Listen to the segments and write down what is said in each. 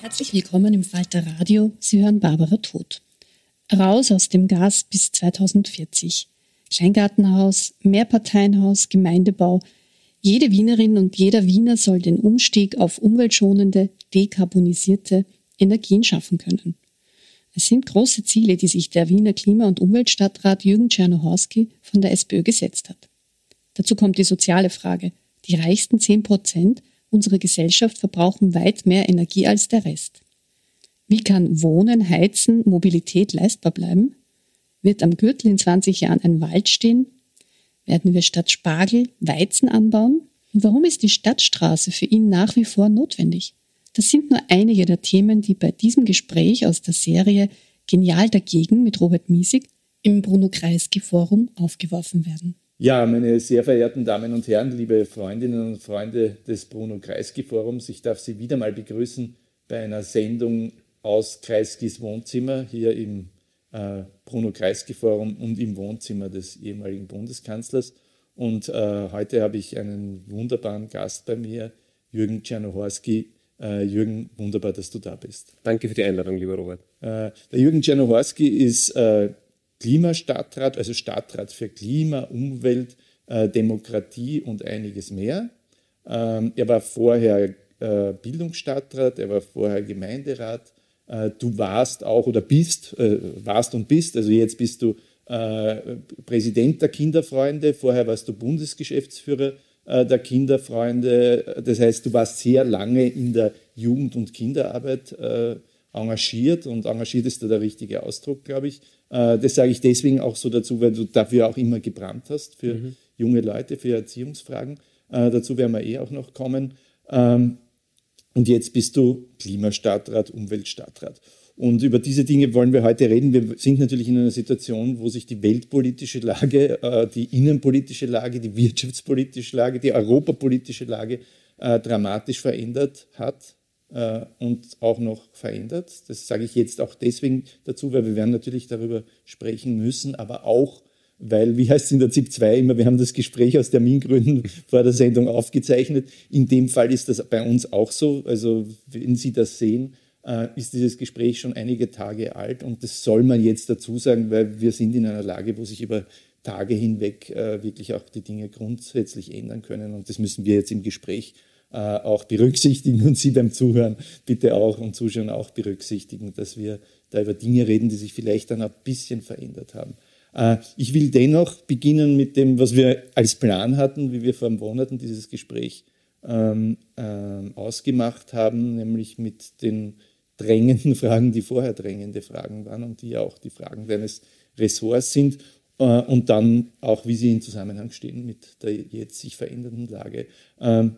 Herzlich willkommen im Falter Radio. Sie hören Barbara Tod. Raus aus dem Gas bis 2040. Kleingartenhaus, Mehrparteienhaus, Gemeindebau. Jede Wienerin und jeder Wiener soll den Umstieg auf umweltschonende, dekarbonisierte Energien schaffen können. Es sind große Ziele, die sich der Wiener Klima- und Umweltstadtrat Jürgen Czernohorski von der SPÖ gesetzt hat. Dazu kommt die soziale Frage. Die reichsten 10 Prozent unserer Gesellschaft verbrauchen weit mehr Energie als der Rest. Wie kann Wohnen, Heizen, Mobilität leistbar bleiben? Wird am Gürtel in 20 Jahren ein Wald stehen? Werden wir statt Spargel Weizen anbauen? Und warum ist die Stadtstraße für ihn nach wie vor notwendig? Das sind nur einige der Themen, die bei diesem Gespräch aus der Serie Genial dagegen mit Robert Miesig im Bruno Kreisky Forum aufgeworfen werden. Ja, meine sehr verehrten Damen und Herren, liebe Freundinnen und Freunde des Bruno Kreisky Forums, ich darf Sie wieder mal begrüßen bei einer Sendung aus Kreiskys Wohnzimmer hier im äh, Bruno Kreisky Forum und im Wohnzimmer des ehemaligen Bundeskanzlers. Und äh, heute habe ich einen wunderbaren Gast bei mir, Jürgen Czernohorski. Äh, Jürgen, wunderbar, dass du da bist. Danke für die Einladung, lieber Robert. Äh, der Jürgen Czernohorski ist äh, Klimastadtrat, also Stadtrat für Klima, Umwelt, äh, Demokratie und einiges mehr. Ähm, er war vorher äh, Bildungsstadtrat, er war vorher Gemeinderat. Äh, du warst auch oder bist, warst und bist, also jetzt bist du Präsident der Kinderfreunde, vorher warst du Bundesgeschäftsführer der Kinderfreunde. Das heißt, du warst sehr lange in der Jugend- und Kinderarbeit engagiert und engagiert ist da der richtige Ausdruck, glaube ich. Äh, das sage ich deswegen auch so dazu, weil du dafür auch immer gebrannt hast für mhm. junge Leute, für Erziehungsfragen. Äh, dazu werden wir eh auch noch kommen. Ähm, und jetzt bist du Klimastadtrat, Umweltstadtrat. Und über diese Dinge wollen wir heute reden. Wir sind natürlich in einer Situation, wo sich die weltpolitische Lage, äh, die innenpolitische Lage, die wirtschaftspolitische Lage, die europapolitische Lage dramatisch verändert hat äh, und auch noch verändert. Das sage ich jetzt auch deswegen dazu, weil wir werden natürlich darüber sprechen müssen, aber auch, weil, wie heißt es in der ZIP 2 immer, wir haben das Gespräch aus Termingründen vor der Sendung aufgezeichnet. In dem Fall ist das bei uns auch so. Also wenn Sie das sehen, äh, ist dieses Gespräch schon einige Tage alt und das soll man jetzt dazu sagen, weil wir sind in einer Lage, wo sich über Tage hinweg äh, wirklich auch die Dinge grundsätzlich ändern können und das müssen wir jetzt im Gespräch äh, auch berücksichtigen und Sie beim Zuhören bitte auch und Zuschauen auch berücksichtigen, dass wir da über Dinge reden, die sich vielleicht dann ein bisschen verändert haben. Äh, ich will dennoch beginnen mit dem, was wir als Plan hatten, wie wir vor Monaten dieses Gespräch ähm, äh, ausgemacht haben, nämlich mit den drängenden Fragen, die vorher drängende Fragen waren und die ja auch die Fragen deines Ressorts sind äh, und dann auch, wie sie in Zusammenhang stehen mit der jetzt sich verändernden Lage. Ähm,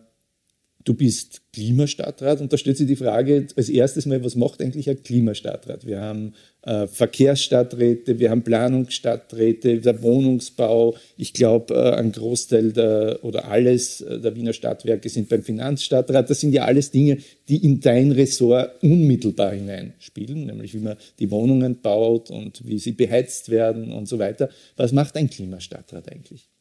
du bist Klimastadtrat und da stellt sich die Frage als erstes mal, was macht eigentlich ein Klimastadtrat? Wir haben äh, Verkehrsstadträte, wir haben Planungsstadträte, der Wohnungsbau. Ich glaube, äh, ein Großteil der, oder alles äh, der Wiener Stadtwerke sind beim Finanzstadtrat. Das sind ja alles Dinge, die in dein Ressort unmittelbar hineinspielen, nämlich wie man die Wohnungen baut und wie sie beheizt werden und so weiter. Was macht ein Klimastadtrat eigentlich?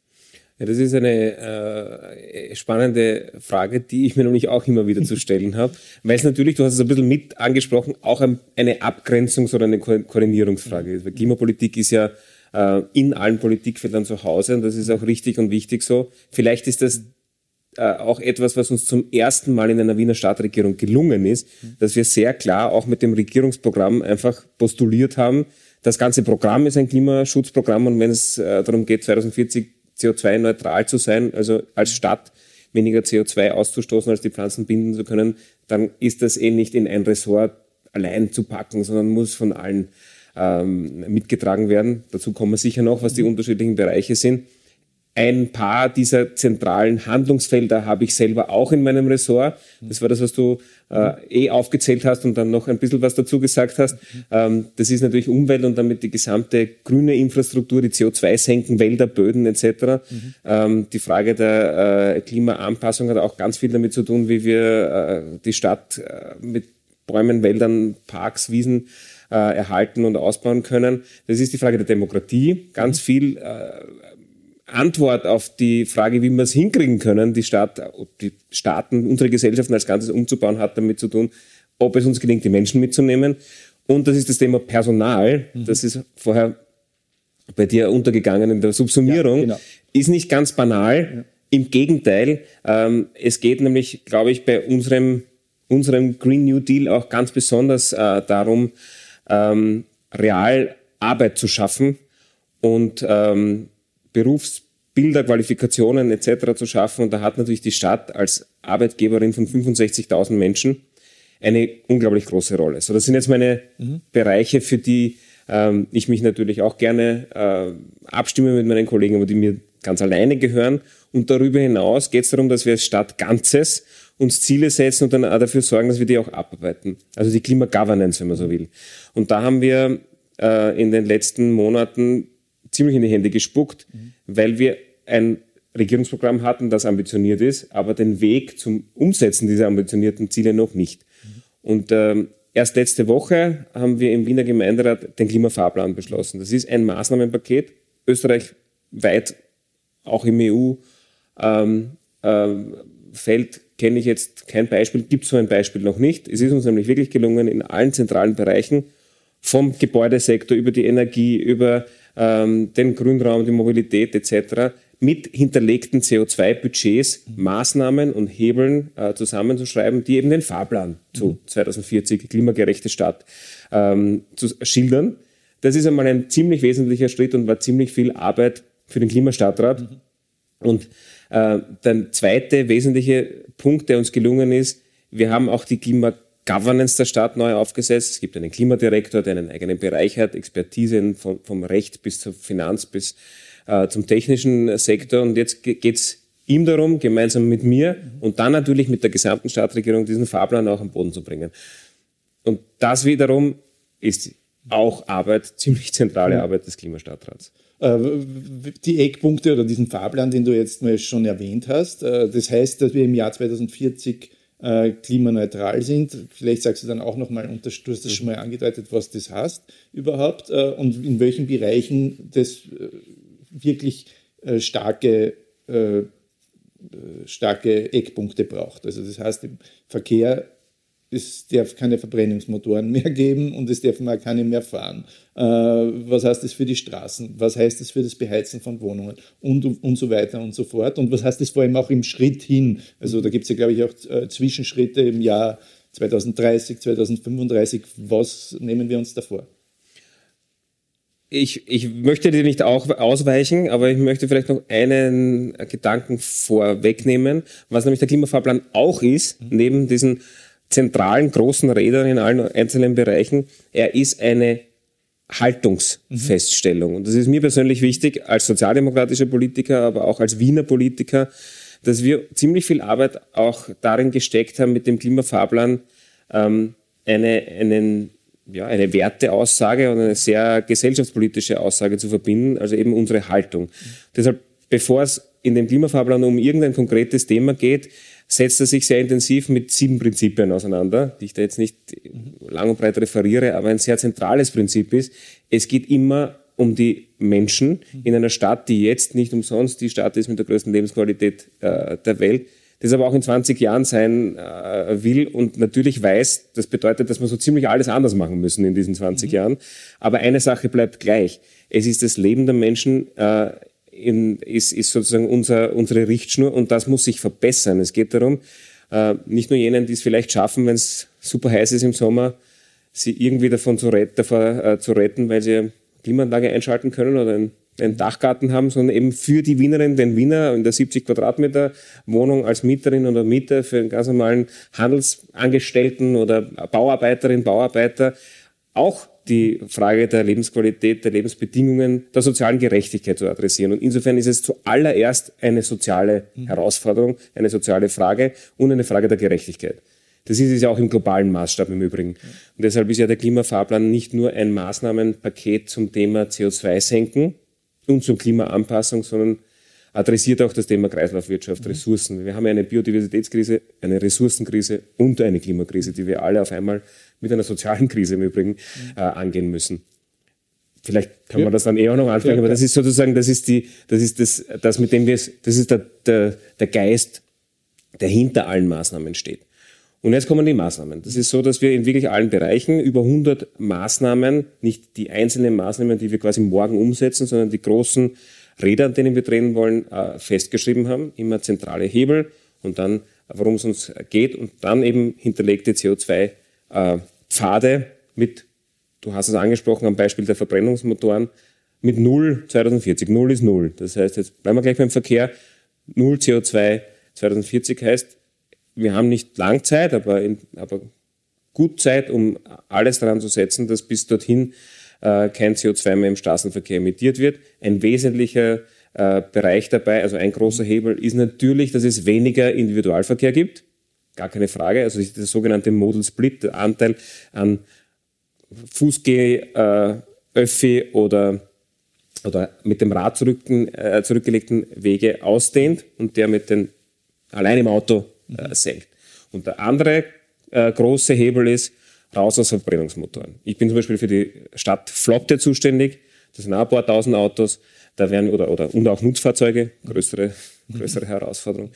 Ja, das ist eine äh, spannende Frage, die ich mir nämlich auch immer wieder zu stellen habe, weil es natürlich, du hast es ein bisschen mit angesprochen, auch ein, eine Abgrenzungs- oder eine Ko Koordinierungsfrage ist. Weil Klimapolitik ist ja äh, in allen Politikfeldern zu Hause und das ist auch richtig und wichtig so. Vielleicht ist das äh, auch etwas, was uns zum ersten Mal in einer Wiener Stadtregierung gelungen ist, dass wir sehr klar auch mit dem Regierungsprogramm einfach postuliert haben, das ganze Programm ist ein Klimaschutzprogramm und wenn es äh, darum geht, 2040 CO2-neutral zu sein, also als Stadt weniger CO2 auszustoßen, als die Pflanzen binden zu können, dann ist das eh nicht in ein Ressort allein zu packen, sondern muss von allen ähm, mitgetragen werden. Dazu kommen wir sicher noch, was die unterschiedlichen Bereiche sind. Ein paar dieser zentralen Handlungsfelder habe ich selber auch in meinem Ressort. Das war das, was du äh, eh aufgezählt hast und dann noch ein bisschen was dazu gesagt hast. Ähm, das ist natürlich Umwelt und damit die gesamte grüne Infrastruktur, die CO2 senken, Wälder, Böden etc. Mhm. Ähm, die Frage der äh, Klimaanpassung hat auch ganz viel damit zu tun, wie wir äh, die Stadt äh, mit Bäumen, Wäldern, Parks, Wiesen äh, erhalten und ausbauen können. Das ist die Frage der Demokratie. Ganz viel äh, Antwort auf die Frage, wie wir es hinkriegen können, die, Staat, die Staaten, unsere Gesellschaften als Ganzes umzubauen, hat damit zu tun, ob es uns gelingt, die Menschen mitzunehmen. Und das ist das Thema Personal. Mhm. Das ist vorher bei dir untergegangen in der Subsumierung. Ja, genau. Ist nicht ganz banal. Ja. Im Gegenteil, ähm, es geht nämlich, glaube ich, bei unserem, unserem Green New Deal auch ganz besonders äh, darum, ähm, real Arbeit zu schaffen und ähm, Berufsbilder, Qualifikationen etc. zu schaffen. Und da hat natürlich die Stadt als Arbeitgeberin von 65.000 Menschen eine unglaublich große Rolle. So, das sind jetzt meine mhm. Bereiche, für die ähm, ich mich natürlich auch gerne äh, abstimme mit meinen Kollegen, aber die mir ganz alleine gehören. Und darüber hinaus geht es darum, dass wir als Stadt Ganzes uns Ziele setzen und dann auch dafür sorgen, dass wir die auch abarbeiten. Also die Klima-Governance, wenn man so will. Und da haben wir äh, in den letzten Monaten ziemlich in die Hände gespuckt, mhm. weil wir ein Regierungsprogramm hatten, das ambitioniert ist, aber den Weg zum Umsetzen dieser ambitionierten Ziele noch nicht. Mhm. Und ähm, erst letzte Woche haben wir im Wiener Gemeinderat den Klimafahrplan beschlossen. Das ist ein Maßnahmenpaket, Österreich weit, auch im EU-Feld ähm, kenne ich jetzt kein Beispiel, gibt so ein Beispiel noch nicht. Es ist uns nämlich wirklich gelungen, in allen zentralen Bereichen, vom Gebäudesektor über die Energie, über ähm, den Grünraum, die Mobilität etc. mit hinterlegten CO2-Budgets Maßnahmen und Hebeln äh, zusammenzuschreiben, die eben den Fahrplan zu 2040 klimagerechte Stadt ähm, zu schildern. Das ist einmal ein ziemlich wesentlicher Schritt und war ziemlich viel Arbeit für den Klimastadtrat. Mhm. Und äh, der zweite wesentliche Punkt, der uns gelungen ist, wir haben auch die Klima Governance der Stadt neu aufgesetzt. Es gibt einen Klimadirektor, der einen eigenen Bereich hat, Expertise vom, vom Recht bis zur Finanz bis äh, zum technischen Sektor. Und jetzt geht es ihm darum, gemeinsam mit mir und dann natürlich mit der gesamten Stadtregierung diesen Fahrplan auch am Boden zu bringen. Und das wiederum ist auch Arbeit, ziemlich zentrale Arbeit des Klimastadtrats. Äh, die Eckpunkte oder diesen Fahrplan, den du jetzt mal schon erwähnt hast, äh, das heißt, dass wir im Jahr 2040 äh, klimaneutral sind. Vielleicht sagst du dann auch nochmal, du hast das schon mal angedeutet, was das heißt überhaupt äh, und in welchen Bereichen das äh, wirklich starke, starke Eckpunkte braucht. Also das heißt, im Verkehr es darf keine Verbrennungsmotoren mehr geben und es dürfen auch keine mehr fahren. Äh, was heißt das für die Straßen? Was heißt das für das Beheizen von Wohnungen? Und, und so weiter und so fort. Und was heißt das vor allem auch im Schritt hin? Also da gibt es ja, glaube ich, auch äh, Zwischenschritte im Jahr 2030, 2035. Was nehmen wir uns davor? ich, ich möchte dir nicht auch ausweichen, aber ich möchte vielleicht noch einen Gedanken vorwegnehmen, was nämlich der Klimafahrplan auch ist, mhm. neben diesen zentralen großen Rädern in allen einzelnen Bereichen. Er ist eine Haltungsfeststellung. Und das ist mir persönlich wichtig als sozialdemokratischer Politiker, aber auch als Wiener Politiker, dass wir ziemlich viel Arbeit auch darin gesteckt haben, mit dem Klimafahrplan ähm, eine, einen, ja, eine Werteaussage und eine sehr gesellschaftspolitische Aussage zu verbinden, also eben unsere Haltung. Mhm. Deshalb, bevor es in dem Klimafahrplan um irgendein konkretes Thema geht, setzt er sich sehr intensiv mit sieben Prinzipien auseinander, die ich da jetzt nicht lang und breit referiere, aber ein sehr zentrales Prinzip ist, es geht immer um die Menschen in einer Stadt, die jetzt nicht umsonst die Stadt ist mit der größten Lebensqualität äh, der Welt, das aber auch in 20 Jahren sein äh, will und natürlich weiß, das bedeutet, dass wir so ziemlich alles anders machen müssen in diesen 20 mhm. Jahren. Aber eine Sache bleibt gleich. Es ist das Leben der Menschen äh, in, ist, ist sozusagen unser, unsere Richtschnur und das muss sich verbessern. Es geht darum, äh, nicht nur jenen, die es vielleicht schaffen, wenn es super heiß ist im Sommer, sie irgendwie davon zu, ret davor, äh, zu retten, weil sie Klimaanlage einschalten können oder einen, einen Dachgarten haben, sondern eben für die Wienerin, den Wiener in der 70 Quadratmeter Wohnung als Mieterin oder Mieter für einen ganz normalen Handelsangestellten oder Bauarbeiterin, Bauarbeiter auch die Frage der Lebensqualität, der Lebensbedingungen, der sozialen Gerechtigkeit zu adressieren. Und insofern ist es zuallererst eine soziale Herausforderung, eine soziale Frage und eine Frage der Gerechtigkeit. Das ist es ja auch im globalen Maßstab im Übrigen. Und deshalb ist ja der Klimafahrplan nicht nur ein Maßnahmenpaket zum Thema CO2-Senken und zur Klimaanpassung, sondern adressiert auch das Thema Kreislaufwirtschaft, Ressourcen. Wir haben ja eine Biodiversitätskrise, eine Ressourcenkrise und eine Klimakrise, die wir alle auf einmal mit einer sozialen Krise im Übrigen äh, angehen müssen. Vielleicht kann ja. man das dann eher noch ansprechen, ja, aber das ist sozusagen, das ist die, das ist das, das mit dem wir es, das ist der, der, der Geist, der hinter allen Maßnahmen steht. Und jetzt kommen die Maßnahmen. Das ist so, dass wir in wirklich allen Bereichen über 100 Maßnahmen, nicht die einzelnen Maßnahmen, die wir quasi morgen umsetzen, sondern die großen Räder, an denen wir drehen wollen, äh, festgeschrieben haben. Immer zentrale Hebel und dann, worum es uns geht und dann eben hinterlegte CO2 äh, Pfade mit, du hast es angesprochen am Beispiel der Verbrennungsmotoren, mit null 2040. Null ist null. Das heißt, jetzt bleiben wir gleich beim Verkehr. Null CO2 2040 heißt, wir haben nicht lang Zeit, aber, in, aber gut Zeit, um alles daran zu setzen, dass bis dorthin äh, kein CO2 mehr im Straßenverkehr emittiert wird. Ein wesentlicher äh, Bereich dabei, also ein großer Hebel, ist natürlich, dass es weniger Individualverkehr gibt. Gar keine Frage. Also der sogenannte Modal Split, der Anteil an Fußgeh, äh, Öffi oder, oder mit dem Rad zurückten, äh, zurückgelegten Wege ausdehnt und der mit den allein im Auto äh, senkt. Und der andere äh, große Hebel ist raus aus Verbrennungsmotoren. Ich bin zum Beispiel für die Stadt Flotte zuständig. Das sind auch ein paar tausend Autos. Da werden, oder, oder, und auch Nutzfahrzeuge, größere, größere Herausforderung.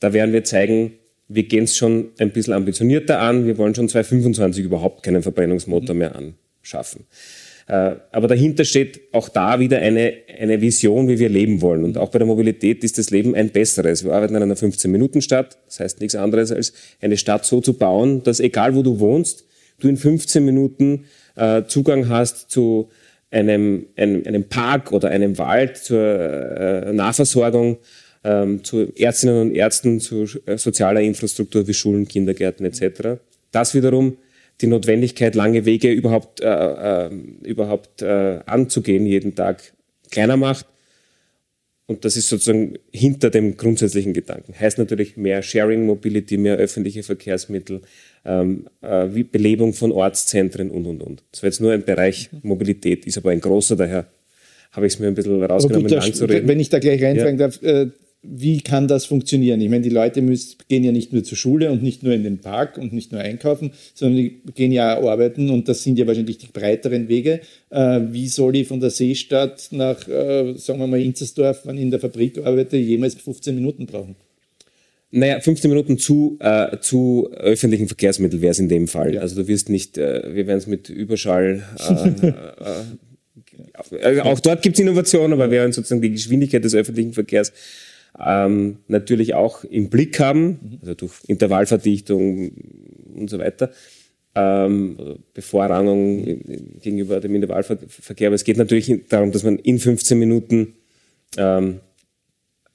Da werden wir zeigen, wir gehen es schon ein bisschen ambitionierter an. Wir wollen schon 2025 überhaupt keinen Verbrennungsmotor mehr anschaffen. Äh, aber dahinter steht auch da wieder eine, eine Vision, wie wir leben wollen. Und auch bei der Mobilität ist das Leben ein besseres. Wir arbeiten in einer 15-Minuten-Stadt. Das heißt nichts anderes, als eine Stadt so zu bauen, dass egal wo du wohnst, du in 15 Minuten äh, Zugang hast zu einem, einem, einem Park oder einem Wald, zur äh, Nahversorgung, ähm, zu Ärztinnen und Ärzten, zu äh, sozialer Infrastruktur wie Schulen, Kindergärten etc. Das wiederum die Notwendigkeit, lange Wege überhaupt, äh, äh, überhaupt äh, anzugehen, jeden Tag kleiner macht. Und das ist sozusagen hinter dem grundsätzlichen Gedanken. Heißt natürlich mehr Sharing Mobility, mehr öffentliche Verkehrsmittel, ähm, äh, Belebung von Ortszentren und, und, und. Das war jetzt nur ein Bereich Mobilität, ist aber ein großer, daher habe ich es mir ein bisschen rausgenommen, lang zu reden. Wenn ich da gleich reinfragen ja. darf, äh, wie kann das funktionieren? Ich meine, die Leute müssen, gehen ja nicht nur zur Schule und nicht nur in den Park und nicht nur einkaufen, sondern die gehen ja auch arbeiten und das sind ja wahrscheinlich die breiteren Wege. Äh, wie soll ich von der Seestadt nach, äh, sagen wir mal, Inzersdorf, wenn ich in der Fabrik arbeite, jemals 15 Minuten brauchen? Naja, 15 Minuten zu, äh, zu öffentlichen Verkehrsmitteln wäre es in dem Fall. Ja. Also du wirst nicht, äh, wir werden es mit Überschall äh, äh, auch dort gibt es Innovationen, aber wir werden sozusagen die Geschwindigkeit des öffentlichen Verkehrs ähm, natürlich auch im Blick haben, also durch Intervallverdichtung und so weiter. ähm, Bevorrangung gegenüber dem Individualverkehr. Aber es geht natürlich darum, dass man in 15 Minuten ähm,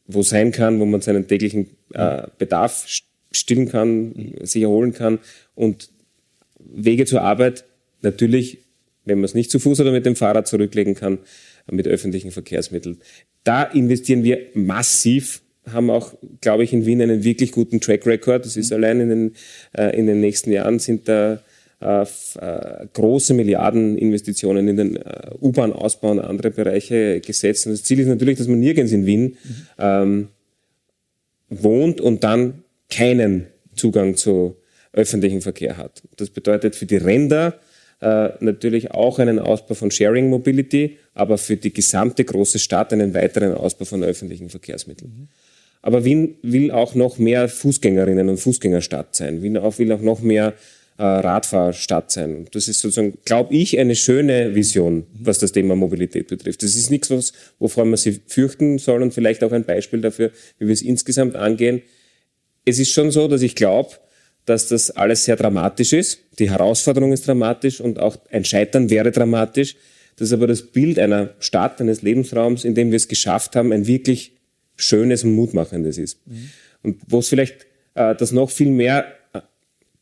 wo sein kann, wo man seinen täglichen äh, Bedarf stillen kann, sich erholen kann und Wege zur Arbeit natürlich, wenn man es nicht zu Fuß oder mit dem Fahrrad zurücklegen kann, mit öffentlichen Verkehrsmitteln. Da investieren wir massiv haben auch, glaube ich, in Wien einen wirklich guten Track Record. Das ist mhm. allein in den, äh, in den nächsten Jahren sind da äh, äh, große Milliardeninvestitionen in den äh, U-Bahn-Ausbau und andere Bereiche gesetzt. Und das Ziel ist natürlich, dass man nirgends in Wien mhm. ähm, wohnt und dann keinen Zugang zu öffentlichen Verkehr hat. Das bedeutet für die Ränder äh, natürlich auch einen Ausbau von Sharing Mobility, aber für die gesamte große Stadt einen weiteren Ausbau von öffentlichen Verkehrsmitteln. Mhm. Aber Wien will auch noch mehr Fußgängerinnen und Fußgängerstadt sein. Wien auch, will auch noch mehr äh, Radfahrstadt sein. Das ist sozusagen, glaube ich, eine schöne Vision, was das Thema Mobilität betrifft. Das ist nichts, was, wovor man sich fürchten soll und vielleicht auch ein Beispiel dafür, wie wir es insgesamt angehen. Es ist schon so, dass ich glaube, dass das alles sehr dramatisch ist. Die Herausforderung ist dramatisch und auch ein Scheitern wäre dramatisch. Das ist aber das Bild einer Stadt, eines Lebensraums, in dem wir es geschafft haben, ein wirklich Schönes und Mutmachendes ist. Mhm. Und wo es vielleicht äh, das noch viel mehr äh,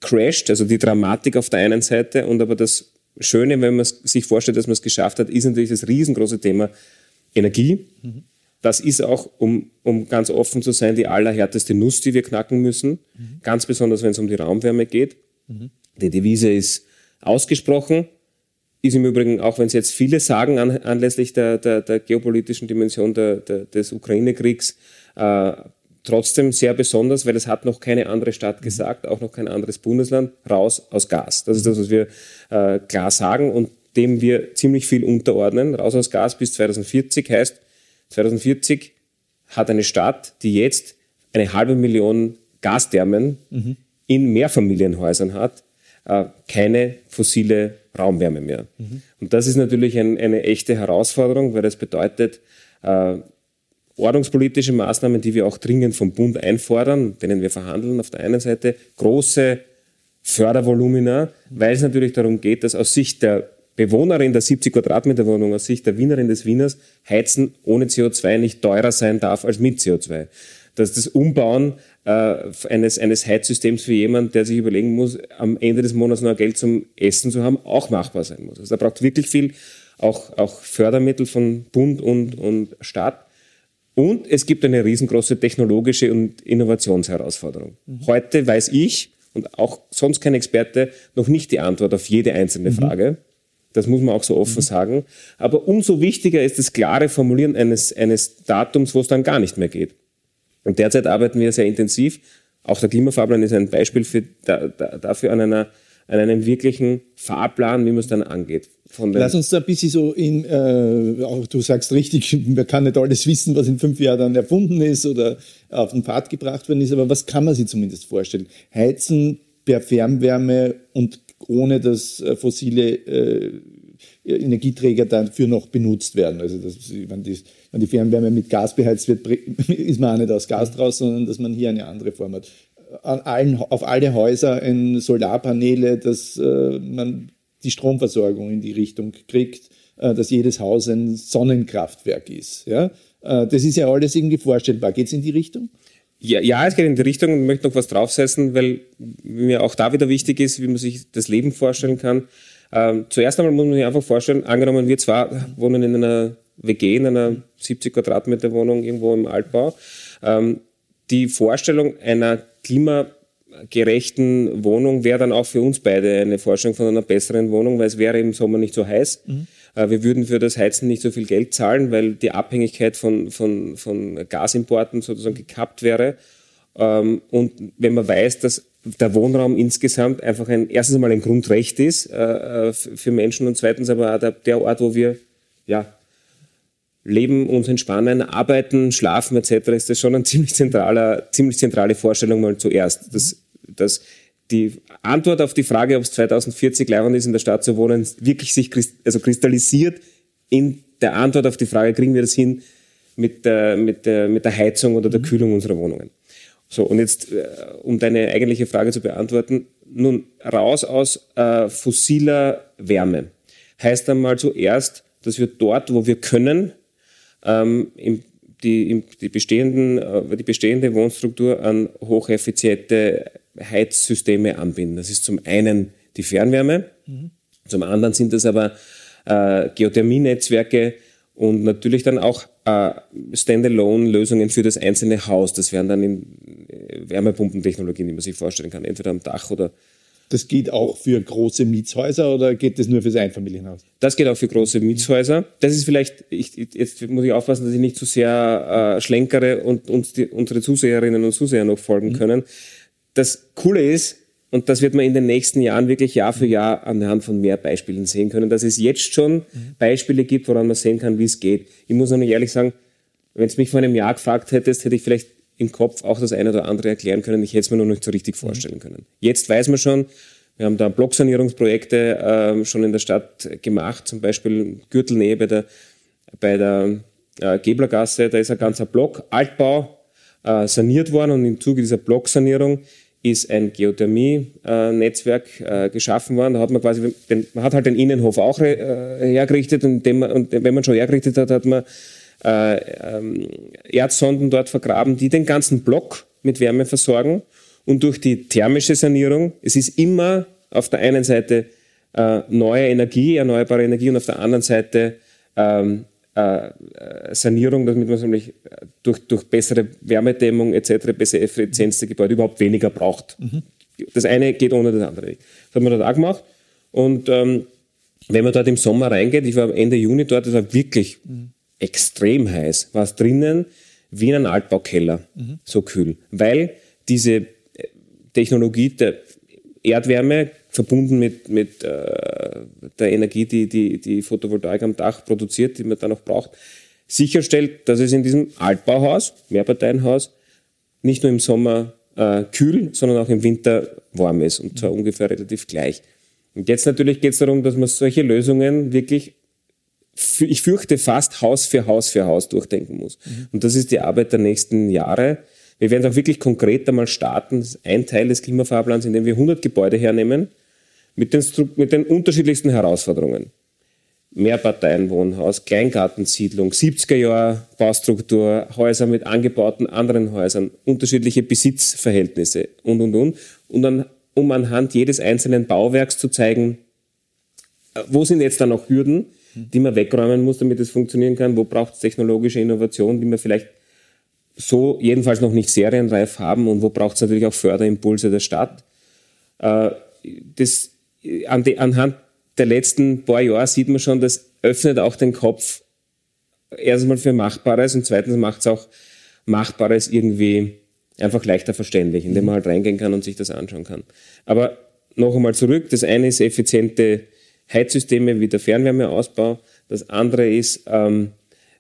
crasht, also die Dramatik auf der einen Seite und aber das Schöne, wenn man sich vorstellt, dass man es geschafft hat, ist natürlich das riesengroße Thema Energie. Mhm. Das ist auch, um, um ganz offen zu sein, die allerhärteste Nuss, die wir knacken müssen. Mhm. Ganz besonders, wenn es um die Raumwärme geht. Mhm. Die Devise ist ausgesprochen ist im Übrigen, auch wenn es jetzt viele sagen, an, anlässlich der, der, der geopolitischen Dimension der, des Ukraine-Kriegs, äh, trotzdem sehr besonders, weil es hat noch keine andere Stadt mhm. gesagt, auch noch kein anderes Bundesland, raus aus Gas. Das ist das, was wir äh, klar sagen und dem wir ziemlich viel unterordnen. Raus aus Gas bis 2040 heißt, 2040 hat eine Stadt, die jetzt eine halbe Million Gasthermen mhm. in Mehrfamilienhäusern hat, äh, keine fossile Raumwärme mehr. Mhm. Und das ist natürlich ein, eine echte Herausforderung, weil das bedeutet, äh, ordnungspolitische Maßnahmen, die wir auch dringend vom Bund einfordern, denen wir verhandeln, auf der einen Seite große Fördervolumina, weil es natürlich darum geht, dass aus Sicht der Bewohnerin der 70 Quadratmeter Wohnung, aus Sicht der Wienerin des Wieners, Heizen ohne CO2 nicht teurer sein darf als mit CO2. Dass das Umbauen äh, eines, eines Heizsystems für jemanden, der sich überlegen muss, am Ende des Monats noch Geld zum Essen zu haben, auch machbar sein muss. Also da braucht wirklich viel, auch, auch Fördermittel von Bund und, und Staat. Und es gibt eine riesengroße technologische und Innovationsherausforderung. Mhm. Heute weiß ich und auch sonst kein Experte noch nicht die Antwort auf jede einzelne mhm. Frage. Das muss man auch so offen mhm. sagen. Aber umso wichtiger ist das klare Formulieren eines, eines Datums, wo es dann gar nicht mehr geht. Und derzeit arbeiten wir sehr intensiv. Auch der Klimafahrplan ist ein Beispiel für, da, da, dafür an, einer, an einem wirklichen Fahrplan, wie man es dann angeht. Lass uns da ein bisschen so in, äh, auch du sagst richtig, man kann nicht alles wissen, was in fünf Jahren dann erfunden ist oder auf den Pfad gebracht worden ist, aber was kann man sich zumindest vorstellen? Heizen per Fernwärme und ohne dass äh, fossile äh, Energieträger dafür noch benutzt werden. Also das, wenn, die, wenn die Fernwärme mit Gas beheizt wird, ist man auch nicht aus Gas draus, sondern dass man hier eine andere Form hat. An allen, auf alle Häuser ein Solarpaneele, dass äh, man die Stromversorgung in die Richtung kriegt, äh, dass jedes Haus ein Sonnenkraftwerk ist. Ja? Äh, das ist ja alles irgendwie vorstellbar. Geht es in die Richtung? Ja, ja, es geht in die Richtung und möchte noch was draufsetzen, weil mir auch da wieder wichtig ist, wie man sich das Leben vorstellen kann. Ähm, zuerst einmal muss man sich einfach vorstellen, angenommen wir zwei wohnen in einer WG, in einer 70 Quadratmeter Wohnung irgendwo im Altbau. Ähm, die Vorstellung einer klimagerechten Wohnung wäre dann auch für uns beide eine Vorstellung von einer besseren Wohnung, weil es wäre im Sommer nicht so heiß. Mhm. Äh, wir würden für das Heizen nicht so viel Geld zahlen, weil die Abhängigkeit von, von, von Gasimporten sozusagen gekappt wäre. Ähm, und wenn man weiß, dass der Wohnraum insgesamt einfach ein, erstens einmal ein Grundrecht ist äh, äh für Menschen und zweitens aber auch der, Ort, wo wir ja, leben, uns entspannen, arbeiten, schlafen etc., ist das schon eine ziemlich, zentraler, ziemlich zentrale Vorstellung mal zuerst. Dass, dass die Antwort auf die Frage, ob es 2040 leibend ist, in der Stadt zu wohnen, wirklich sich also kristallisiert in der Antwort auf die Frage, kriegen wir das hin mit der, mit der, mit der Heizung oder der Kühlung unserer Wohnungen. So, und jetzt, äh, um deine eigentliche Frage zu beantworten, nun raus aus äh, fossiler Wärme. Heißt einmal zuerst, dass wir dort, wo wir können, ähm, im, die, im, die, bestehenden, äh, die bestehende Wohnstruktur an hocheffiziente Heizsysteme anbinden. Das ist zum einen die Fernwärme, mhm. zum anderen sind das aber äh, Geothermienetzwerke und natürlich dann auch äh, Standalone-Lösungen für das einzelne Haus. Das wären dann in äh, Wärmepumpentechnologien, die man sich vorstellen kann, entweder am Dach oder das geht auch für große Mietshäuser oder geht das nur fürs Einfamilienhaus? Das geht auch für große Mietshäuser. Das ist vielleicht, ich, jetzt muss ich aufpassen, dass ich nicht zu sehr äh, schlenkere und uns die, unsere Zuseherinnen und Zuseher noch folgen mhm. können. Das Coole ist, und das wird man in den nächsten Jahren wirklich Jahr für Jahr anhand von mehr Beispielen sehen können, dass es jetzt schon mhm. Beispiele gibt, woran man sehen kann, wie es geht. Ich muss noch ehrlich sagen, wenn es mich vor einem Jahr gefragt hättest, hätte ich vielleicht im Kopf auch das eine oder andere erklären können. Ich hätte es mir nur nicht so richtig mhm. vorstellen können. Jetzt weiß man schon, wir haben da Blocksanierungsprojekte äh, schon in der Stadt gemacht, zum Beispiel Gürtelnähe bei der, bei der äh, Geblergasse, da ist ein ganzer Block, Altbau, äh, saniert worden und im Zuge dieser Blocksanierung ist ein Geothermie-Netzwerk äh, geschaffen worden. Da hat man quasi, den, man hat halt den Innenhof auch äh, hergerichtet und, man, und, wenn man schon hergerichtet hat, hat man äh, ähm, Erdsonden dort vergraben, die den ganzen Block mit Wärme versorgen. Und durch die thermische Sanierung, es ist immer auf der einen Seite neue Energie, erneuerbare Energie und auf der anderen Seite ähm, äh, Sanierung, damit man nämlich durch, durch bessere Wärmedämmung etc., bessere Effizienz der Gebäude überhaupt weniger braucht. Mhm. Das eine geht ohne das andere. Das hat man dort auch gemacht. Und ähm, wenn man dort im Sommer reingeht, ich war Ende Juni dort, das war wirklich mhm. extrem heiß, war es drinnen wie in einem Altbaukeller, mhm. so kühl. Weil diese äh, Technologie der Erdwärme verbunden mit, mit äh, der Energie, die, die die Photovoltaik am Dach produziert, die man dann noch braucht, sicherstellt, dass es in diesem Altbauhaus, Mehrparteienhaus, nicht nur im Sommer äh, kühl, sondern auch im Winter warm ist und zwar ungefähr relativ gleich. Und jetzt natürlich geht es darum, dass man solche Lösungen wirklich, ich fürchte, fast Haus für Haus für Haus durchdenken muss. Mhm. Und das ist die Arbeit der nächsten Jahre. Wir werden auch wirklich konkret einmal starten. Das ist ein Teil des Klimafahrplans, in dem wir 100 Gebäude hernehmen, mit den, mit den unterschiedlichsten Herausforderungen. Mehrparteienwohnhaus, Kleingartensiedlung, 70er Jahre Baustruktur, Häuser mit angebauten anderen Häusern, unterschiedliche Besitzverhältnisse und, und, und. Und dann, um anhand jedes einzelnen Bauwerks zu zeigen, äh, wo sind jetzt da noch Hürden, die man wegräumen muss, damit es funktionieren kann, wo braucht es technologische Innovation, die man vielleicht so jedenfalls noch nicht serienreif haben und wo braucht es natürlich auch Förderimpulse der Stadt. Äh, das an die, anhand der letzten paar Jahre sieht man schon, das öffnet auch den Kopf erstmal für Machbares und zweitens macht es auch Machbares irgendwie einfach leichter verständlich, indem man halt reingehen kann und sich das anschauen kann. Aber noch einmal zurück, das eine ist effiziente Heizsysteme wie der Fernwärmeausbau, das andere ist ähm,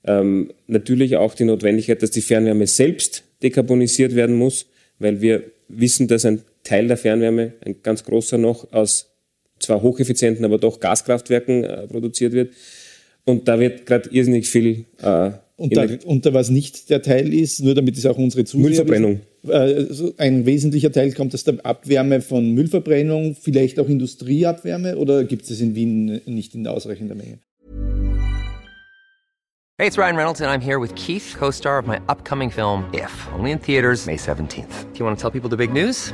ähm, natürlich auch die Notwendigkeit, dass die Fernwärme selbst dekarbonisiert werden muss, weil wir wissen, dass ein Teil der Fernwärme, ein ganz großer noch, aus zwar hocheffizienten, aber doch Gaskraftwerken äh, produziert wird. Und da wird gerade irrsinnig viel. Äh, und, da, und da was nicht der Teil ist, nur damit es auch unsere Zuseher Müllverbrennung. Wissen, äh, ein wesentlicher Teil kommt aus der Abwärme von Müllverbrennung, vielleicht auch Industrieabwärme oder gibt es das in Wien nicht in ausreichender Menge? Hey, it's Ryan Reynolds and I'm here with Keith, co-star of my upcoming film If, only in theaters May 17th. Do you want to tell people the big news?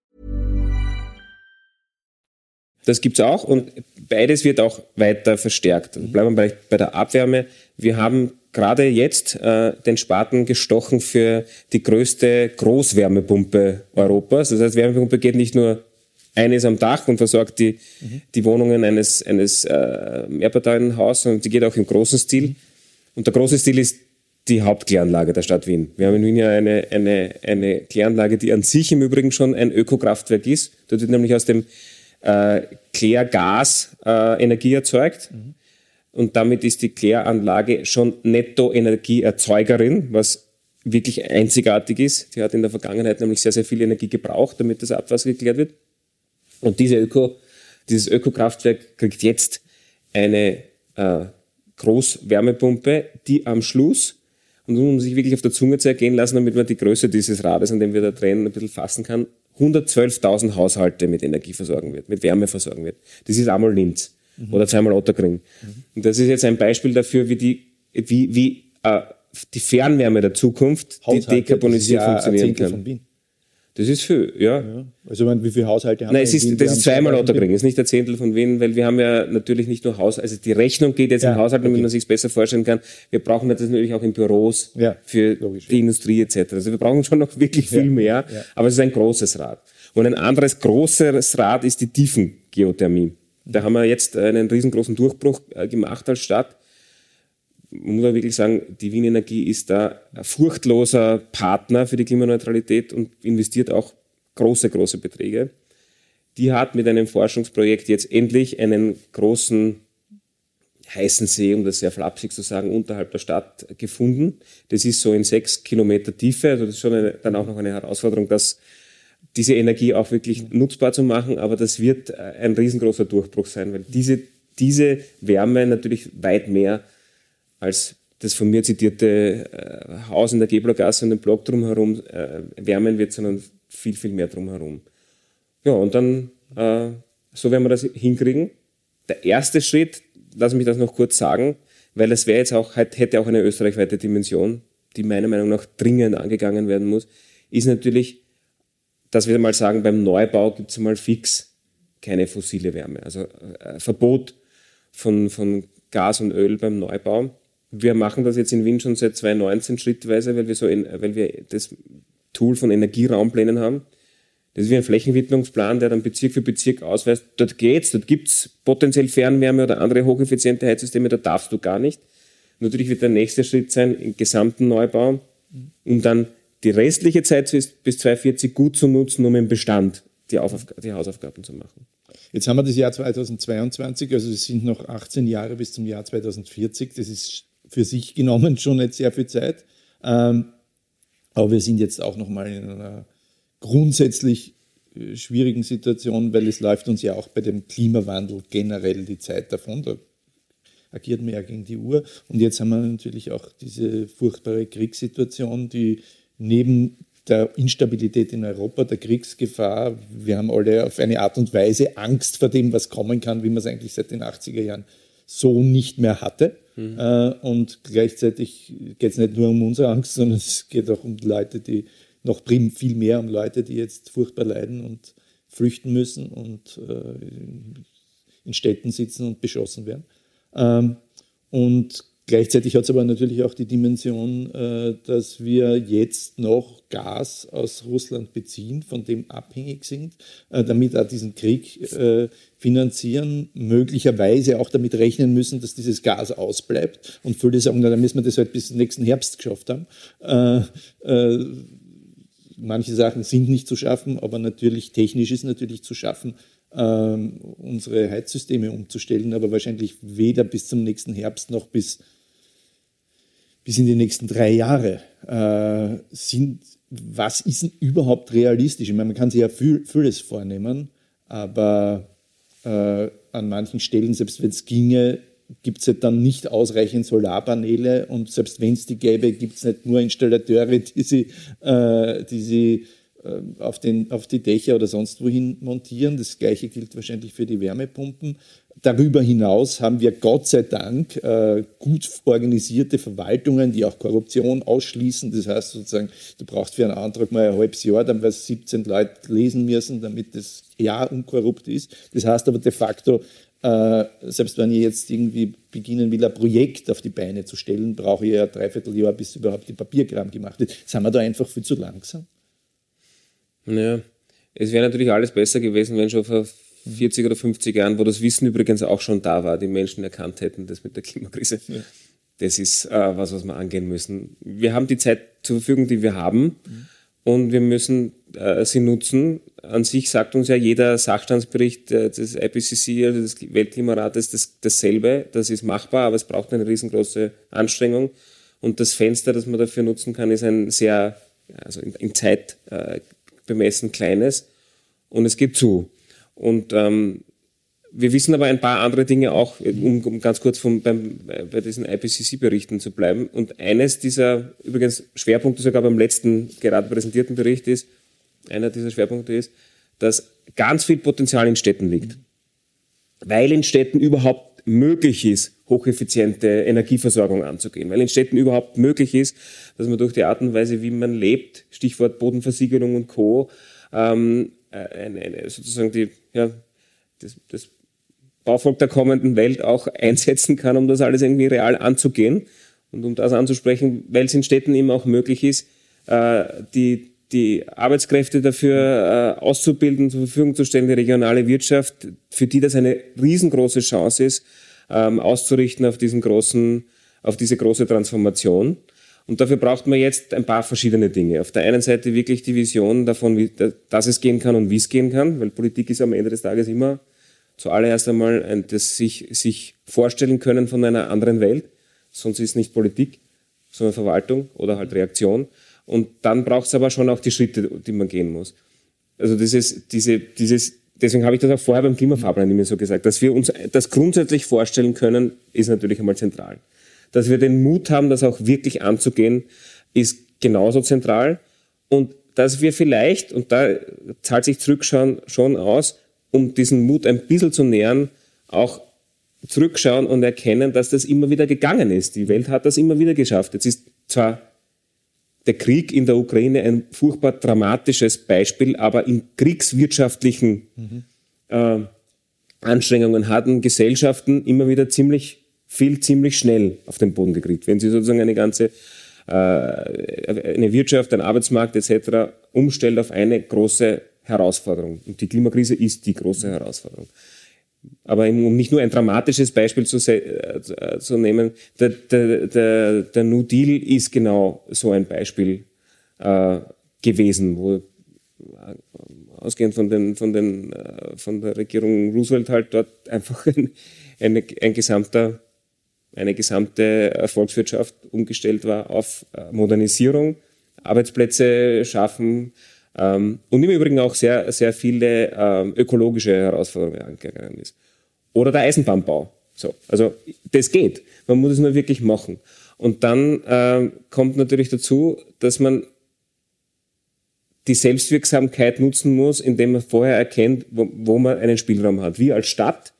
Das gibt's auch und beides wird auch weiter verstärkt. Also bleiben wir bei, der Abwärme. Wir haben gerade jetzt äh, den Spaten gestochen für die größte Großwärmepumpe Europas. Das heißt, Wärmepumpe geht nicht nur eines am Dach und versorgt die, mhm. die Wohnungen eines, eines äh, Mehrparteienhauses, sondern sie geht auch im großen Stil. Und der große Stil ist die Hauptkläranlage der Stadt Wien. Wir haben in Wien ja eine, eine, eine Kläranlage, die an sich im Übrigen schon ein Ökokraftwerk ist. Dort wird nämlich aus dem äh, Klärgas äh, Energie erzeugt. Mhm. und damit ist die Kläranlage schon Nettoenergieerzeugerin, was wirklich einzigartig ist. Die hat in der Vergangenheit nämlich sehr, sehr viel Energie gebraucht, damit das Abwasser geklärt wird. Und diese Öko, dieses Ökokraftwerk kriegt jetzt eine äh, Großwärmepumpe, die am Schluss, und um sich wirklich auf der Zunge zu ergehen lassen, damit man die Größe dieses Rades, an dem wir da drehen, ein bisschen fassen kann, 112.000 Haushalte mit Energie versorgen wird, mit Wärme versorgen wird. Das ist einmal Linz mhm. oder zweimal Otterkring. Mhm. Und das ist jetzt ein Beispiel dafür, wie die, wie, wie äh, die Fernwärme der Zukunft, Haushalte, die dekarbonisiert funktionieren kann. Das ist viel, ja. ja. Also meine, wie viele Haushalte haben Nein, es ist, Wien? das ist zweimal Otterkring, ist nicht ein Zehntel von Wien, weil wir haben ja natürlich nicht nur Haus, also die Rechnung geht jetzt ja, im Haushalt, damit okay. man sich besser vorstellen kann. Wir brauchen das natürlich auch in Büros ja, für logisch, die Industrie etc. Also wir brauchen schon noch wirklich viel mehr, aber es ist ein großes Rad. Und ein anderes großes Rad ist die Tiefengeothermie. Da haben wir jetzt einen riesengroßen Durchbruch äh, gemacht als Stadt. Man muss wirklich sagen, die Wien Energie ist da ein furchtloser Partner für die Klimaneutralität und investiert auch große, große Beträge. Die hat mit einem Forschungsprojekt jetzt endlich einen großen heißen See, um das sehr flapsig zu sagen, unterhalb der Stadt gefunden. Das ist so in sechs Kilometer Tiefe. Also das ist schon eine, dann auch noch eine Herausforderung, das diese Energie auch wirklich nutzbar zu machen. Aber das wird ein riesengroßer Durchbruch sein, weil diese, diese Wärme natürlich weit mehr als das von mir zitierte äh, Haus in der Geblergasse und den Block drumherum äh, wärmen wird, sondern viel, viel mehr drumherum. Ja, und dann, äh, so werden wir das hinkriegen. Der erste Schritt, lass mich das noch kurz sagen, weil das wäre jetzt auch, hätte auch eine österreichweite Dimension, die meiner Meinung nach dringend angegangen werden muss, ist natürlich dass wir mal sagen, beim Neubau gibt es mal fix keine fossile Wärme. Also Verbot von, von Gas und Öl beim Neubau. Wir machen das jetzt in Wien schon seit 2019 schrittweise, weil wir, so in, weil wir das Tool von Energieraumplänen haben. Das ist wie ein Flächenwidmungsplan, der dann Bezirk für Bezirk ausweist, dort geht's, dort gibt's potenziell Fernwärme oder andere hocheffiziente Heizsysteme, da darfst du gar nicht. Natürlich wird der nächste Schritt sein, im gesamten Neubau, um dann die restliche Zeit bis 2040 gut zu nutzen, um im Bestand die, die Hausaufgaben zu machen. Jetzt haben wir das Jahr 2022, also es sind noch 18 Jahre bis zum Jahr 2040. Das ist für sich genommen schon nicht sehr viel Zeit. Ähm, aber wir sind jetzt auch nochmal in einer grundsätzlich äh, schwierigen Situation, weil es läuft uns ja auch bei dem Klimawandel generell die Zeit davon. Da agiert man ja gegen die Uhr. Und jetzt haben wir natürlich auch diese furchtbare Kriegssituation, die neben der Instabilität in Europa, der Kriegsgefahr, wir haben alle auf eine Art und Weise Angst vor dem, was kommen kann, wie man es eigentlich seit den 80er Jahren so nicht mehr hatte. Mhm. Äh, und gleichzeitig geht es nicht nur um unsere Angst, sondern es geht auch um Leute, die noch viel mehr um Leute, die jetzt furchtbar leiden und flüchten müssen und äh, in Städten sitzen und beschossen werden. Ähm, und Gleichzeitig hat es aber natürlich auch die Dimension, äh, dass wir jetzt noch Gas aus Russland beziehen, von dem abhängig sind, äh, damit auch diesen Krieg äh, finanzieren, möglicherweise auch damit rechnen müssen, dass dieses Gas ausbleibt. Und viele sagen, na, dann müssen wir das halt bis nächsten Herbst geschafft haben. Manche Sachen sind nicht zu schaffen, aber natürlich technisch ist natürlich zu schaffen, unsere Heizsysteme umzustellen, aber wahrscheinlich weder bis zum nächsten Herbst noch bis bis in die nächsten drei Jahre äh, sind, was ist denn überhaupt realistisch? Ich meine, man kann sich ja viel, vieles vornehmen, aber äh, an manchen Stellen, selbst wenn es ginge, gibt es ja dann nicht ausreichend Solarpaneele und selbst wenn es die gäbe, gibt es nicht nur Installateure, die sie, äh, die sie auf, den, auf die Dächer oder sonst wohin montieren. Das gleiche gilt wahrscheinlich für die Wärmepumpen. Darüber hinaus haben wir Gott sei Dank äh, gut organisierte Verwaltungen, die auch Korruption ausschließen. Das heißt sozusagen, du brauchst für einen Antrag mal ein halbes Jahr, dann weil 17 Leute lesen müssen, damit das Jahr unkorrupt ist. Das heißt aber de facto, äh, selbst wenn ich jetzt irgendwie beginnen will, ein Projekt auf die Beine zu stellen, brauche ich ja ein Dreivierteljahr, bis überhaupt die Papierkram gemacht wird. Sind wir da einfach viel zu langsam? Ja, es wäre natürlich alles besser gewesen, wenn schon vor 40 oder 50 Jahren, wo das Wissen übrigens auch schon da war, die Menschen erkannt hätten, das mit der Klimakrise. Ja. Das ist äh, was, was wir angehen müssen. Wir haben die Zeit zur Verfügung, die wir haben. Mhm. Und wir müssen äh, sie nutzen. An sich sagt uns ja jeder Sachstandsbericht äh, des IPCC, also des Weltklimarates, das, dasselbe. Das ist machbar, aber es braucht eine riesengroße Anstrengung. Und das Fenster, das man dafür nutzen kann, ist ein sehr, also in, in Zeit äh, bemessen kleines. Und es geht zu. Und ähm, wir wissen aber ein paar andere Dinge auch, um, um ganz kurz vom, beim, bei diesen IPCC-Berichten zu bleiben. Und eines dieser, übrigens Schwerpunkte sogar beim letzten gerade präsentierten Bericht ist, einer dieser Schwerpunkte ist, dass ganz viel Potenzial in Städten liegt. Weil in Städten überhaupt möglich ist, hocheffiziente Energieversorgung anzugehen, weil in Städten überhaupt möglich ist, dass man durch die Art und Weise, wie man lebt, Stichwort Bodenversiegelung und Co., ähm, eine, eine, sozusagen die, ja, das, das Bauvolk der kommenden Welt auch einsetzen kann, um das alles irgendwie real anzugehen und um das anzusprechen, weil es in Städten eben auch möglich ist, äh, die, die Arbeitskräfte dafür äh, auszubilden, zur Verfügung zu stellen, die regionale Wirtschaft, für die das eine riesengroße Chance ist, ähm, auszurichten auf diesen großen, auf diese große Transformation. Und dafür braucht man jetzt ein paar verschiedene Dinge. Auf der einen Seite wirklich die Vision davon, wie, dass es gehen kann und wie es gehen kann, weil Politik ist am Ende des Tages immer zuallererst einmal ein, das sich, sich vorstellen können von einer anderen Welt. Sonst ist es nicht Politik, sondern Verwaltung oder halt Reaktion. Und dann braucht es aber schon auch die Schritte, die man gehen muss. Also dieses, diese, dieses, deswegen habe ich das auch vorher beim Klimafahrplan immer so gesagt, dass wir uns das grundsätzlich vorstellen können, ist natürlich einmal zentral. Dass wir den Mut haben, das auch wirklich anzugehen, ist genauso zentral. Und dass wir vielleicht, und da zahlt sich Zurückschauen schon aus, um diesen Mut ein bisschen zu nähern, auch zurückschauen und erkennen, dass das immer wieder gegangen ist. Die Welt hat das immer wieder geschafft. Jetzt ist zwar der Krieg in der Ukraine ein furchtbar dramatisches Beispiel, aber in kriegswirtschaftlichen mhm. äh, Anstrengungen hatten Gesellschaften immer wieder ziemlich viel, ziemlich schnell auf den Boden gekriegt. Wenn sie sozusagen eine ganze äh, eine Wirtschaft, ein Arbeitsmarkt etc. umstellt auf eine große Herausforderung. Und die Klimakrise ist die große Herausforderung. Aber um nicht nur ein dramatisches Beispiel zu, äh, zu nehmen, der, der, der, der, New Deal ist genau so ein Beispiel äh, gewesen, wo äh, ausgehend von, den, von, den, äh, von der Regierung Roosevelt halt dort einfach ein, ein, ein gesamter, eine gesamte Volkswirtschaft umgestellt war auf äh, Modernisierung, Arbeitsplätze schaffen, ähm, und im Übrigen auch sehr, sehr viele ähm, ökologische Herausforderungen angegangen ist. Oder der Eisenbahnbau. So, also das geht. Man muss es nur wirklich machen. Und dann ähm, kommt natürlich dazu, dass man die Selbstwirksamkeit nutzen muss, indem man vorher erkennt, wo, wo man einen Spielraum hat. Wir als Stadt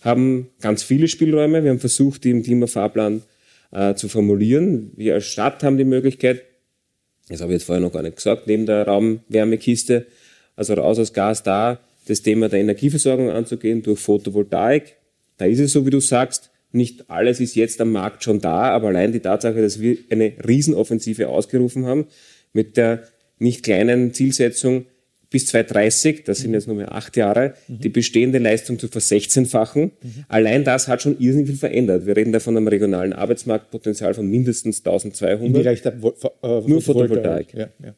haben ganz viele Spielräume. Wir haben versucht, die im Klimafahrplan äh, zu formulieren. Wir als Stadt haben die Möglichkeit, das habe ich jetzt vorher noch gar nicht gesagt, neben der Raumwärmekiste, also raus aus Gas da, das Thema der Energieversorgung anzugehen durch Photovoltaik. Da ist es so, wie du sagst, nicht alles ist jetzt am Markt schon da, aber allein die Tatsache, dass wir eine Riesenoffensive ausgerufen haben mit der nicht kleinen Zielsetzung, bis 2030, das sind jetzt nur mehr acht Jahre, mhm. die bestehende Leistung zu versechzehnfachen. Mhm. Allein das hat schon irrsinnig viel verändert. Wir reden da von einem regionalen Arbeitsmarktpotenzial von mindestens 1200. Wie reicht der, äh, Nur Photovoltaik. Ja, ja.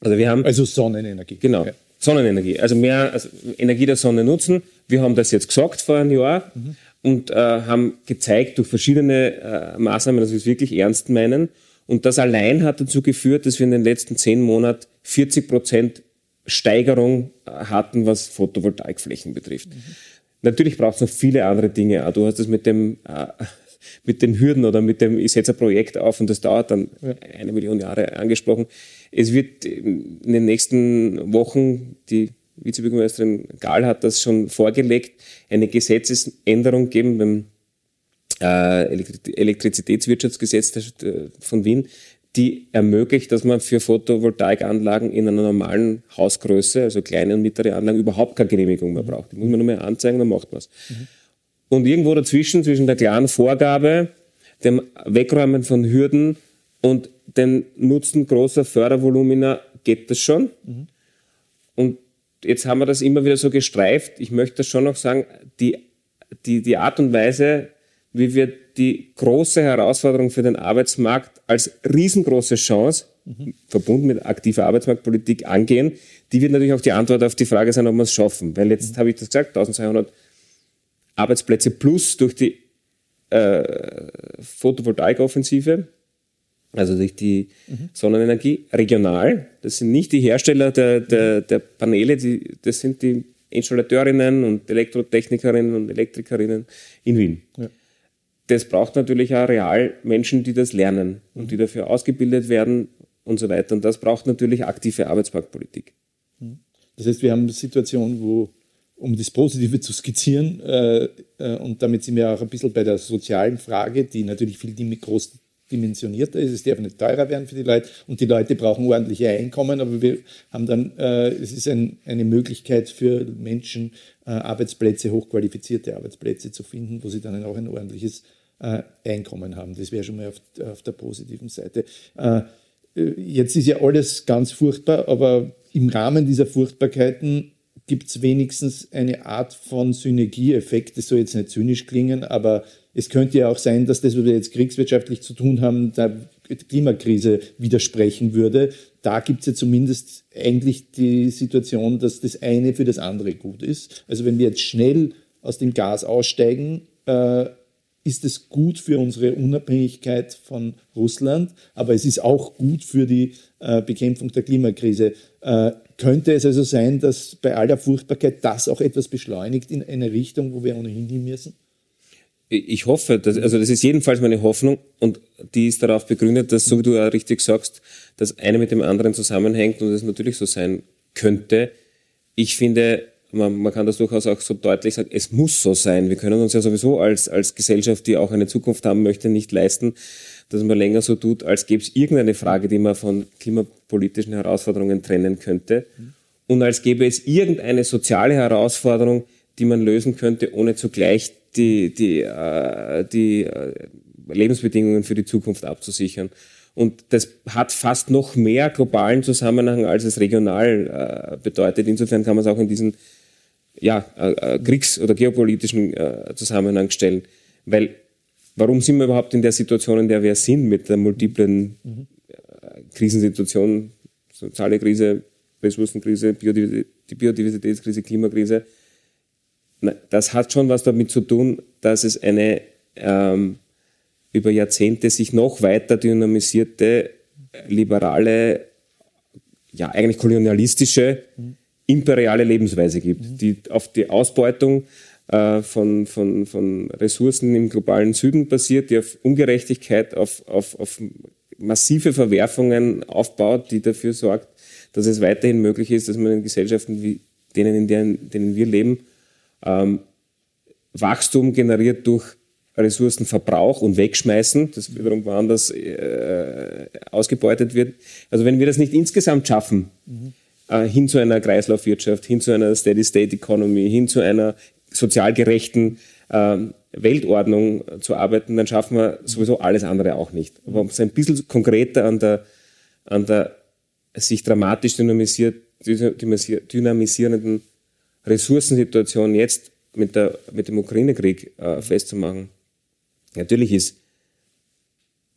Also wir haben also Sonnenenergie. Genau. Ja. Sonnenenergie. Also mehr also Energie der Sonne nutzen. Wir haben das jetzt gesagt vor einem Jahr mhm. und äh, haben gezeigt durch verschiedene äh, Maßnahmen, dass wir es wirklich ernst meinen. Und das allein hat dazu geführt, dass wir in den letzten zehn Monaten 40 Prozent Steigerung äh, hatten, was Photovoltaikflächen betrifft. Mhm. Natürlich braucht es noch viele andere Dinge. Du hast es mit dem äh, mit den Hürden oder mit dem, ich setze ein Projekt auf und das dauert dann eine Million Jahre angesprochen. Es wird in den nächsten Wochen, die Vizebürgermeisterin Gahl hat das schon vorgelegt, eine Gesetzesänderung geben beim äh, Elektrizitätswirtschaftsgesetz von Wien, die ermöglicht, dass man für Photovoltaikanlagen in einer normalen Hausgröße, also kleine und mittlere Anlagen, überhaupt keine Genehmigung mehr braucht. Die muss man nur mehr anzeigen, dann macht man es. Mhm. Und irgendwo dazwischen, zwischen der klaren Vorgabe, dem Wegräumen von Hürden und dem Nutzen großer Fördervolumina geht das schon. Mhm. Und jetzt haben wir das immer wieder so gestreift. Ich möchte schon noch sagen, die, die, die Art und Weise, wie wir die große Herausforderung für den Arbeitsmarkt als riesengroße Chance mhm. verbunden mit aktiver Arbeitsmarktpolitik angehen, die wird natürlich auch die Antwort auf die Frage sein, ob wir es schaffen. Weil jetzt mhm. habe ich das gesagt, 1200 Arbeitsplätze plus durch die äh, Photovoltaikoffensive, also durch die mhm. Sonnenenergie, regional. Das sind nicht die Hersteller der, der, der Paneele, die, das sind die Installateurinnen und Elektrotechnikerinnen und Elektrikerinnen in Wien. Ja. Das braucht natürlich auch real Menschen, die das lernen und die dafür ausgebildet werden und so weiter. Und das braucht natürlich aktive Arbeitsmarktpolitik. Mhm. Das heißt, wir haben eine Situation, wo, um das Positive zu skizzieren, äh, äh, und damit sind wir auch ein bisschen bei der sozialen Frage, die natürlich viel groß dimensionierter ist. Es darf nicht teurer werden für die Leute und die Leute brauchen ordentliche Einkommen, aber wir haben dann, äh, es ist ein, eine Möglichkeit für Menschen, äh, Arbeitsplätze, hochqualifizierte Arbeitsplätze zu finden, wo sie dann auch ein ordentliches äh, Einkommen haben. Das wäre schon mal auf, auf der positiven Seite. Äh, jetzt ist ja alles ganz furchtbar, aber im Rahmen dieser Furchtbarkeiten gibt es wenigstens eine Art von Synergieeffekt. Das soll jetzt nicht zynisch klingen, aber es könnte ja auch sein, dass das, was wir jetzt kriegswirtschaftlich zu tun haben, der Klimakrise widersprechen würde. Da gibt es ja zumindest eigentlich die Situation, dass das eine für das andere gut ist. Also wenn wir jetzt schnell aus dem Gas aussteigen, äh, ist es gut für unsere Unabhängigkeit von Russland, aber es ist auch gut für die äh, Bekämpfung der Klimakrise. Äh, könnte es also sein, dass bei aller Furchtbarkeit das auch etwas beschleunigt in eine Richtung, wo wir ohnehin hin müssen? Ich hoffe, dass, also das ist jedenfalls meine Hoffnung und die ist darauf begründet, dass, so wie du ja richtig sagst, das eine mit dem anderen zusammenhängt und es natürlich so sein könnte. Ich finde, man, man kann das durchaus auch so deutlich sagen, es muss so sein. Wir können uns ja sowieso als, als Gesellschaft, die auch eine Zukunft haben möchte, nicht leisten, dass man länger so tut, als gäbe es irgendeine Frage, die man von klimapolitischen Herausforderungen trennen könnte. Und als gäbe es irgendeine soziale Herausforderung, die man lösen könnte, ohne zugleich die, die, äh, die äh, Lebensbedingungen für die Zukunft abzusichern. Und das hat fast noch mehr globalen Zusammenhang, als es regional äh, bedeutet. Insofern kann man es auch in diesen ja, äh, äh, Kriegs- oder geopolitischen äh, Zusammenhang stellen. Weil, warum sind wir überhaupt in der Situation, in der wir sind, mit der multiplen mhm. Krisensituation, soziale Krise, Ressourcenkrise, Biodiversitätskrise, Klimakrise? Das hat schon was damit zu tun, dass es eine ähm, über Jahrzehnte sich noch weiter dynamisierte, liberale, ja eigentlich kolonialistische mhm imperiale Lebensweise gibt, mhm. die auf die Ausbeutung äh, von, von, von Ressourcen im globalen Süden basiert, die auf Ungerechtigkeit, auf, auf, auf massive Verwerfungen aufbaut, die dafür sorgt, dass es weiterhin möglich ist, dass man in Gesellschaften wie denen, in denen, denen wir leben, ähm, Wachstum generiert durch Ressourcenverbrauch und Wegschmeißen, das wiederum woanders äh, ausgebeutet wird. Also wenn wir das nicht insgesamt schaffen, mhm äh, hin zu einer Kreislaufwirtschaft, hin zu einer Steady-State-Economy, hin zu einer sozial gerechten äh, Weltordnung zu arbeiten, dann schaffen wir sowieso alles andere auch nicht. Aber um es ein bisschen konkreter an der, an der sich dramatisch dynamisiert, dynamisierenden Ressourcensituation jetzt mit, der, mit dem Ukraine-Krieg äh, festzumachen. Natürlich ist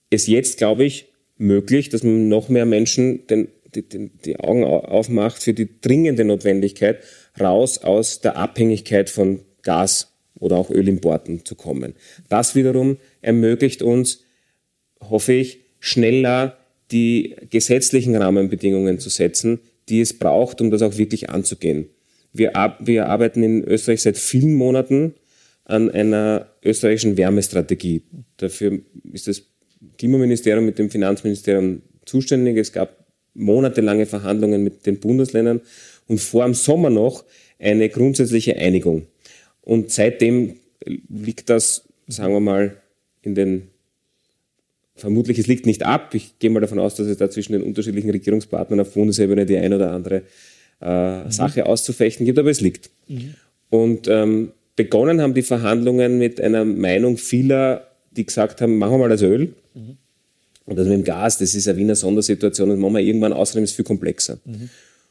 es jetzt, glaube ich, möglich, dass man noch mehr Menschen den die, die, die Augen aufmacht für die dringende Notwendigkeit, raus aus der Abhängigkeit von Gas oder auch Ölimporten zu kommen. Das wiederum ermöglicht uns, hoffe ich, schneller die gesetzlichen Rahmenbedingungen zu setzen, die es braucht, um das auch wirklich anzugehen. Wir, wir arbeiten in Österreich seit vielen Monaten an einer österreichischen Wärmestrategie. Dafür ist das Klimaministerium mit dem Finanzministerium zuständig. Es gab monatelange Verhandlungen mit den Bundesländern und vor dem Sommer noch eine grundsätzliche Einigung. Und seitdem liegt das, sagen wir mal, in den vermutlich, es liegt nicht ab. Ich gehe mal davon aus, dass es da zwischen den unterschiedlichen Regierungspartnern auf Bundesebene die ein oder andere äh. Sache auszufechten gibt, aber es liegt. Mhm. Und ähm, begonnen haben die Verhandlungen mit einer Meinung vieler, die gesagt haben, machen wir mal das Öl. Mhm. Und das mit dem Gas, das ist eine Wiener Sondersituation, das machen wir irgendwann außerdem ist viel komplexer.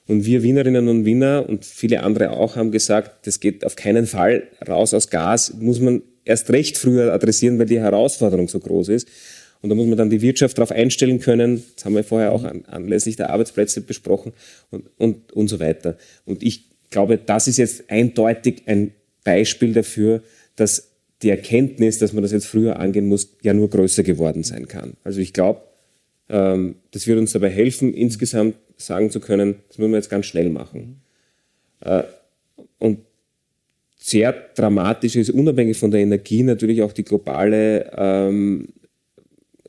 Und wir Wienerinnen und Wiener und viele andere auch haben gesagt, das geht auf keinen Fall raus aus Gas, muss man erst recht früher adressieren, weil die Herausforderung so groß ist. Und da muss man dann die Wirtschaft darauf einstellen können. Das haben wir vorher auch an, anlässlich der Arbeitsplätze besprochen und, und, und so weiter. Und ich glaube, das ist jetzt eindeutig ein Beispiel dafür, dass die Erkenntnis, dass man das jetzt früher angehen muss, ja nur größer geworden sein kann. Also ich glaube, ähm, das wird uns dabei helfen, insgesamt sagen zu können, das müssen wir jetzt ganz schnell machen. Äh, und sehr dramatisch ist, unabhängig von der Energie, natürlich auch die globale ähm,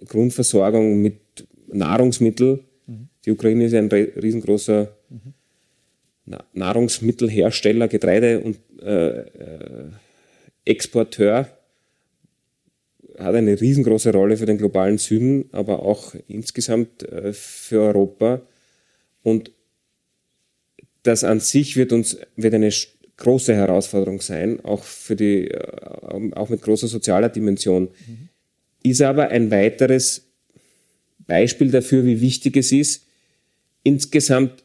Grundversorgung mit Nahrungsmitteln. Mhm. Die Ukraine ist ein riesengroßer mhm. Nahrungsmittelhersteller, Getreide- und äh, äh, Exporteur. Hat eine riesengroße Rolle für den globalen Süden, aber auch insgesamt äh, für Europa. Und das an sich wird uns wird eine große Herausforderung sein, auch für die, äh, auch mit großer sozialer Dimension. Mhm. Ist aber ein weiteres Beispiel dafür, wie wichtig es ist, insgesamt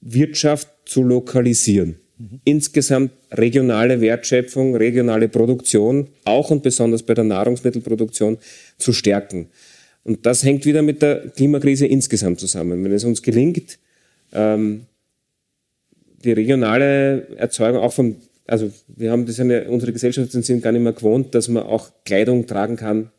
Wirtschaft zu lokalisieren. Mhm. Insgesamt regionale Wertschöpfung, regionale Produktion, auch und besonders bei der Nahrungsmittelproduktion zu stärken. Und das hängt wieder mit der Klimakrise insgesamt zusammen. Wenn es uns gelingt, ähm, die regionale Erzeugung auch von, also wir haben das eine, unsere Gesellschaften sind gar nicht mehr gewohnt, dass man auch Kleidung tragen kann,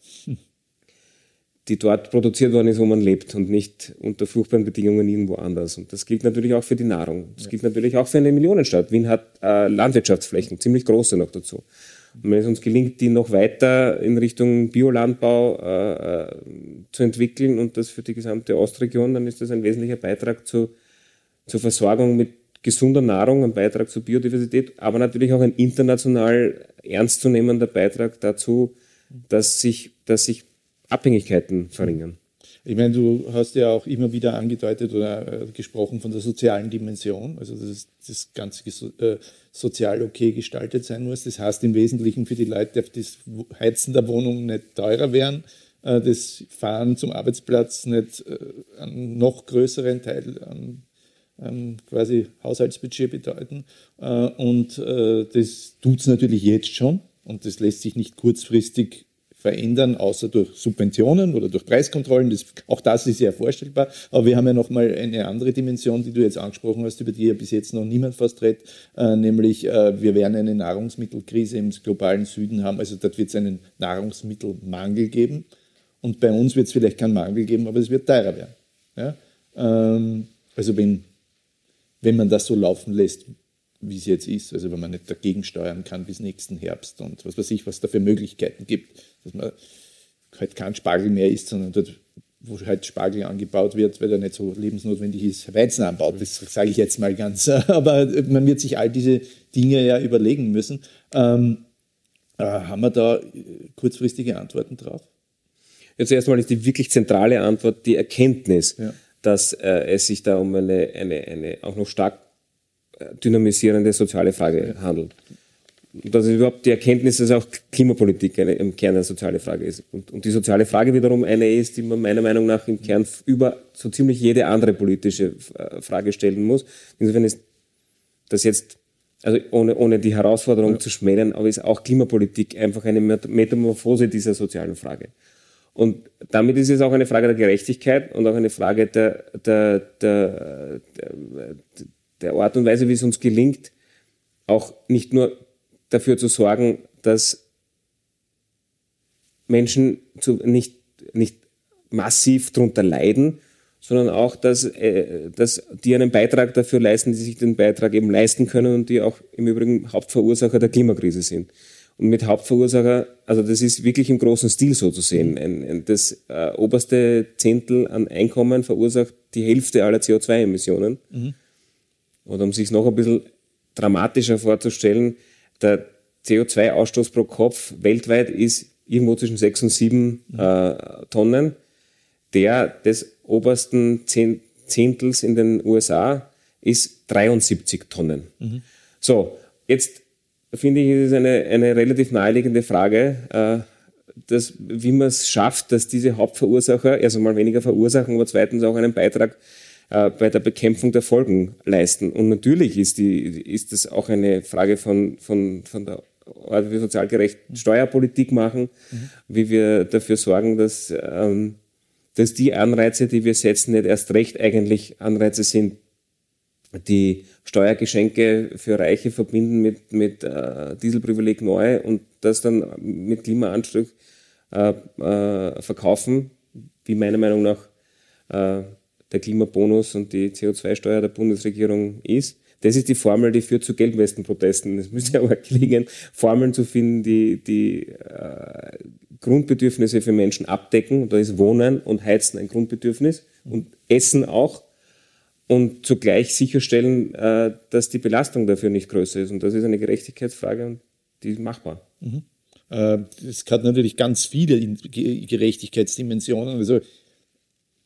die dort produziert worden ist, wo man lebt und nicht unter furchtbaren Bedingungen irgendwo anders. Und das gilt natürlich auch für die Nahrung. Das gilt natürlich auch für eine Millionenstadt. Wien hat äh, Landwirtschaftsflächen, ziemlich große noch dazu. Und wenn es uns gelingt, die noch weiter in Richtung Biolandbau äh, äh zu entwickeln und das für die gesamte Ostregion, dann ist das ein wesentlicher Beitrag zu, zur Versorgung mit gesunder Nahrung, ein Beitrag zur Biodiversität, aber natürlich auch ein international ernstzunehmender Beitrag dazu, dass sich, dass sich Abhängigkeiten verringern. Ich meine, du hast ja auch immer wieder angedeutet oder äh, gesprochen von der sozialen Dimension, also dass das Ganze äh, sozial okay gestaltet sein muss. Das heißt im Wesentlichen für die Leute darf das Heizen der Wohnung nicht teurer werden, äh, das Fahren zum Arbeitsplatz nicht einen noch größeren Teil an quasi Haushaltsbudget bedeuten. Und das tut es natürlich jetzt schon und das lässt sich nicht kurzfristig verändern, außer durch Subventionen oder durch Preiskontrollen. Das, auch das ist ja vorstellbar. Aber wir haben ja nochmal eine andere Dimension, die du jetzt angesprochen hast, über die ja bis jetzt noch niemand fast redet, äh, nämlich äh, wir werden eine Nahrungsmittelkrise im globalen Süden haben. Also dort wird es einen Nahrungsmittelmangel geben. Und bei uns wird es vielleicht keinen Mangel geben, aber es wird teurer werden. Ja? Ähm, also wenn wenn man das so laufen lässt, wie es jetzt ist, also wenn man nicht dagegen steuern kann bis nächsten Herbst und was weiß ich, was da für Möglichkeiten gibt, dass man halt kein Spargel mehr isst, sondern dort, wo halt Spargel angebaut wird, weil er nicht so lebensnotwendig ist, Weizen anbaut. Das sage ich jetzt mal ganz. Aber man wird sich all diese Dinge ja überlegen müssen. Ähm, äh, haben wir da kurzfristige Antworten drauf? Jetzt erstmal ist die wirklich zentrale Antwort die Erkenntnis. Ja dass äh, es sich da um eine, eine, eine auch noch stark äh, dynamisierende soziale Frage handelt. Und dass überhaupt die Erkenntnis, dass auch Klimapolitik eine, im Kern eine soziale Frage ist. Und, und die soziale Frage wiederum eine ist, die man meiner Meinung nach im Kern über so ziemlich jede andere politische äh, Frage stellen muss. Insofern ist das jetzt, also ohne, ohne die Herausforderung ja. zu schmälern, aber ist auch Klimapolitik einfach eine Metamorphose dieser sozialen Frage. Und damit ist es auch eine Frage der Gerechtigkeit und auch eine Frage der, der, der, der Art und Weise, wie es uns gelingt, auch nicht nur dafür zu sorgen, dass Menschen zu, nicht, nicht massiv darunter leiden, sondern auch, dass, äh, dass die einen Beitrag dafür leisten, die sich den Beitrag eben leisten können und die auch im Übrigen Hauptverursacher der Klimakrise sind. Und mit Hauptverursacher, also das ist wirklich im großen Stil so zu sehen. Ein, ein, das äh, oberste Zehntel an Einkommen verursacht die Hälfte aller CO2-Emissionen. Mhm. Und um sich noch ein bisschen dramatischer vorzustellen, der CO2-Ausstoß pro Kopf weltweit ist irgendwo zwischen sechs und sieben mhm. äh, Tonnen. Der des obersten Zehntels in den USA ist 73 Tonnen. Mhm. So, jetzt finde ich, ist es eine, eine relativ naheliegende Frage, äh, dass, wie man es schafft, dass diese Hauptverursacher, also mal weniger verursachen, aber zweitens auch einen Beitrag bei der Bekämpfung der Folgen leisten. Und natürlich ist, die, ist das auch eine Frage von, von, von der also wir sozial gerecht Steuerpolitik machen, mhm. wie wir dafür sorgen, dass, ähm, dass die Anreize, die wir setzen, nicht erst recht eigentlich Anreize sind, die Steuergeschenke für Reiche verbinden mit, mit äh, Dieselprivileg neu und das dann mit Klimaanstrich äh, äh, verkaufen, wie meiner Meinung nach äh, der Klimabonus und die CO2-Steuer der Bundesregierung ist. Das ist die Formel, die führt zu Gelbwestenprotesten. Es müsste aber gelingen, Formeln zu finden, die die äh, Grundbedürfnisse für Menschen abdecken. da ist Wohnen und Heizen ein Grundbedürfnis und Essen auch. Und zugleich sicherstellen, äh, dass die Belastung dafür nicht größer ist. Und das ist eine Gerechtigkeitsfrage und die ist machbar. Mhm. Äh, es hat natürlich ganz viele Gerechtigkeitsdimensionen. Also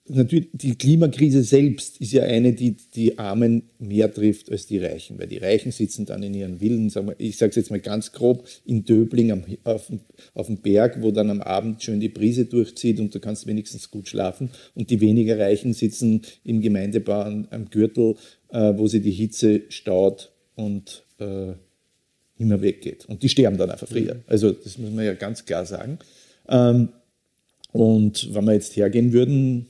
natürlich, die Klimakrise selbst ist ja eine, die die Armen mehr trifft als die Reichen, weil die Reichen sitzen dann in ihren Villen, sagen wir, ich sage es jetzt mal ganz grob, in Döbling am, auf, auf dem Berg, wo dann am Abend schön die Brise durchzieht und du kannst wenigstens gut schlafen und die weniger Reichen sitzen im Gemeindebau am Gürtel, äh, wo sie die Hitze staut und äh, immer weggeht. Und die sterben dann einfach früher. Also das muss man ja ganz klar sagen. Ähm, und wenn wir jetzt hergehen würden,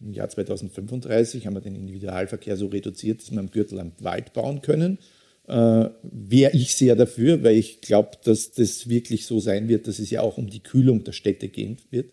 im Jahr 2035 haben wir den Individualverkehr so reduziert, dass wir am Gürtel am Wald bauen können. Äh, Wäre ich sehr dafür, weil ich glaube, dass das wirklich so sein wird, dass es ja auch um die Kühlung der Städte gehen wird.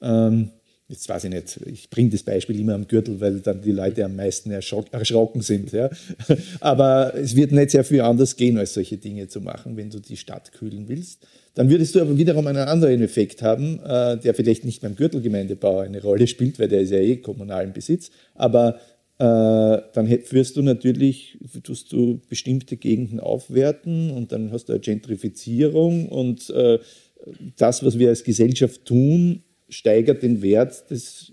Ähm, jetzt weiß ich nicht, ich bringe das Beispiel immer am Gürtel, weil dann die Leute am meisten erschrocken sind. Ja. Aber es wird nicht sehr viel anders gehen, als solche Dinge zu machen, wenn du die Stadt kühlen willst. Dann würdest du aber wiederum einen anderen Effekt haben, äh, der vielleicht nicht beim Gürtelgemeindebau eine Rolle spielt, weil der ist ja eh kommunalen Besitz. Aber äh, dann führst du natürlich, tust du bestimmte Gegenden aufwerten und dann hast du eine Gentrifizierung und äh, das, was wir als Gesellschaft tun, steigert den Wert des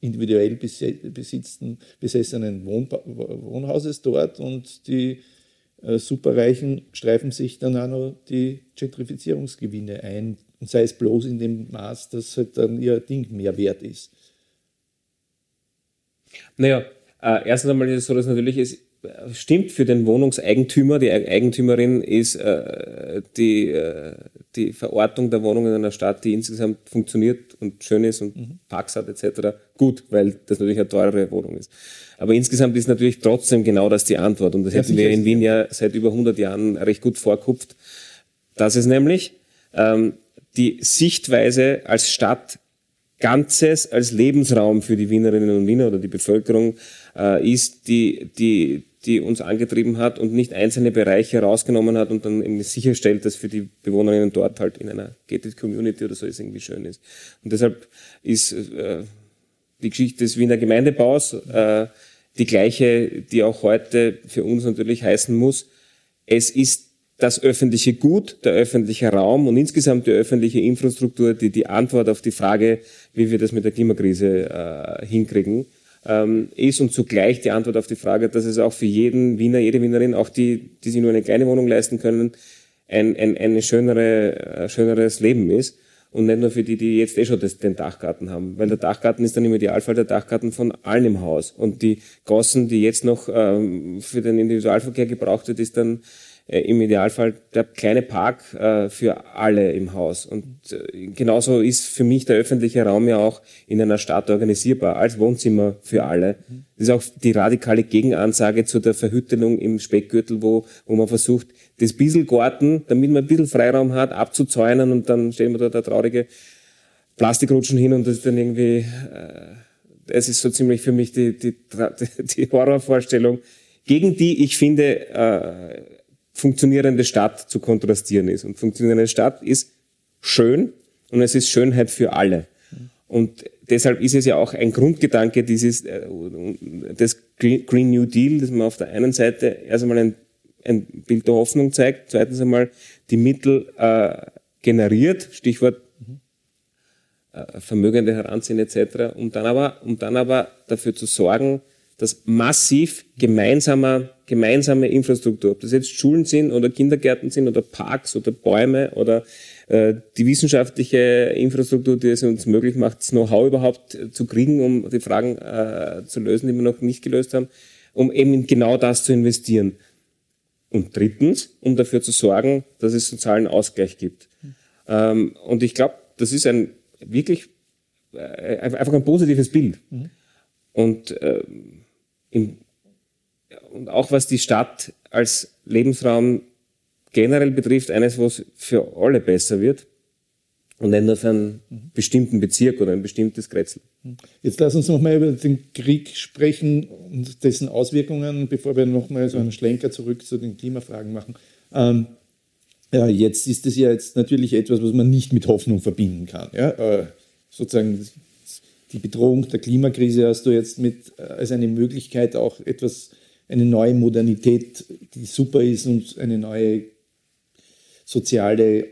individuell besitzten, besessenen Wohnhauses dort und die äh, Superreichen streifen sich dann auch noch die Gentrifizierungsgewinne ein. Und sei es bloß in dem Maß, dass halt dann ihr Ding mehr wert ist. Naja, äh, erstens einmal ist es so, dass natürlich es stimmt für den Wohnungseigentümer, die Eigentümerin ist äh, die, äh, die Verortung der Wohnung in einer Stadt, die insgesamt funktioniert und schön ist und mhm. Parks hat etc. gut, weil das natürlich eine teure Wohnung ist. Aber insgesamt ist natürlich trotzdem genau das die Antwort und das ja, hätten wir in Wien ja seit über 100 Jahren recht gut vorkupft. Das ist nämlich ähm, die Sichtweise als Stadt Ganzes als Lebensraum für die Wienerinnen und Wiener oder die Bevölkerung äh, ist, die, die, die uns angetrieben hat und nicht einzelne Bereiche rausgenommen hat und dann eben sicherstellt, dass für die Bewohnerinnen dort halt in einer gated Community oder so es irgendwie schön ist. Und deshalb ist äh, die Geschichte des Wiener Gemeindebaus äh, die gleiche, die auch heute für uns natürlich heißen muss. Es ist das öffentliche Gut, der öffentliche Raum und insgesamt die öffentliche Infrastruktur, die die Antwort auf die Frage, wie wir das mit der Klimakrise äh, hinkriegen, ist und zugleich die Antwort auf die Frage, dass es auch für jeden Wiener, jede Wienerin, auch die, die sich nur eine kleine Wohnung leisten können, ein, ein, ein schönere, äh, schöneres Leben ist. Und nicht nur für die, die jetzt eh schon das, den Dachgarten haben. Weil der Dachgarten ist dann im Idealfall der Dachgarten von allen im Haus. Und die Gossen, die jetzt noch ähm, für den Individualverkehr gebraucht wird, ist dann im Idealfall der kleine Park äh, für alle im Haus. Und äh, genauso ist für mich der öffentliche Raum ja auch in einer Stadt organisierbar, als Wohnzimmer für alle. Das ist auch die radikale Gegenansage zu der Verhüttelung im Speckgürtel, wo, wo man versucht, das bisschen Garten, damit man ein bisschen Freiraum hat, abzuzäunen und dann stellen wir da der traurige Plastikrutschen hin und das ist dann irgendwie, äh, das ist so ziemlich für mich die, die, die Horrorvorstellung, gegen die ich finde, äh, funktionierende Stadt zu kontrastieren ist. Und funktionierende Stadt ist schön und es ist Schönheit für alle. Und deshalb ist es ja auch ein Grundgedanke dieses, äh, des Green New Deal, dass man auf der einen Seite erst einmal ein, ein Bild der Hoffnung zeigt, zweitens einmal die Mittel äh, generiert, Stichwort äh, Vermögende heranziehen etc., um dann aber, um dann aber dafür zu sorgen, dass massiv gemeinsamer, gemeinsame Infrastruktur, ob das jetzt Schulen sind oder Kindergärten sind oder Parks oder Bäume oder äh, die wissenschaftliche Infrastruktur, die es uns möglich macht, das Know-how überhaupt zu kriegen, um die Fragen äh, zu lösen, die wir noch nicht gelöst haben, um eben in genau das zu investieren. Und drittens, um dafür zu sorgen, dass es sozialen Ausgleich gibt. Ähm, und ich glaube, das ist ein wirklich äh, einfach ein positives Bild. Mhm. Und, äh, im, und auch was die Stadt als Lebensraum generell betrifft, eines, wo es für alle besser wird und nicht nur für einen mhm. bestimmten Bezirk oder ein bestimmtes Kretzel. Jetzt lass uns nochmal über den Krieg sprechen und dessen Auswirkungen, bevor wir nochmal so einen Schlenker zurück zu den Klimafragen machen. Ähm, ja, jetzt ist es ja jetzt natürlich etwas, was man nicht mit Hoffnung verbinden kann. Ja? Äh, sozusagen die Bedrohung der Klimakrise hast du jetzt mit äh, als eine Möglichkeit auch etwas, eine neue Modernität, die super ist und eine neue soziale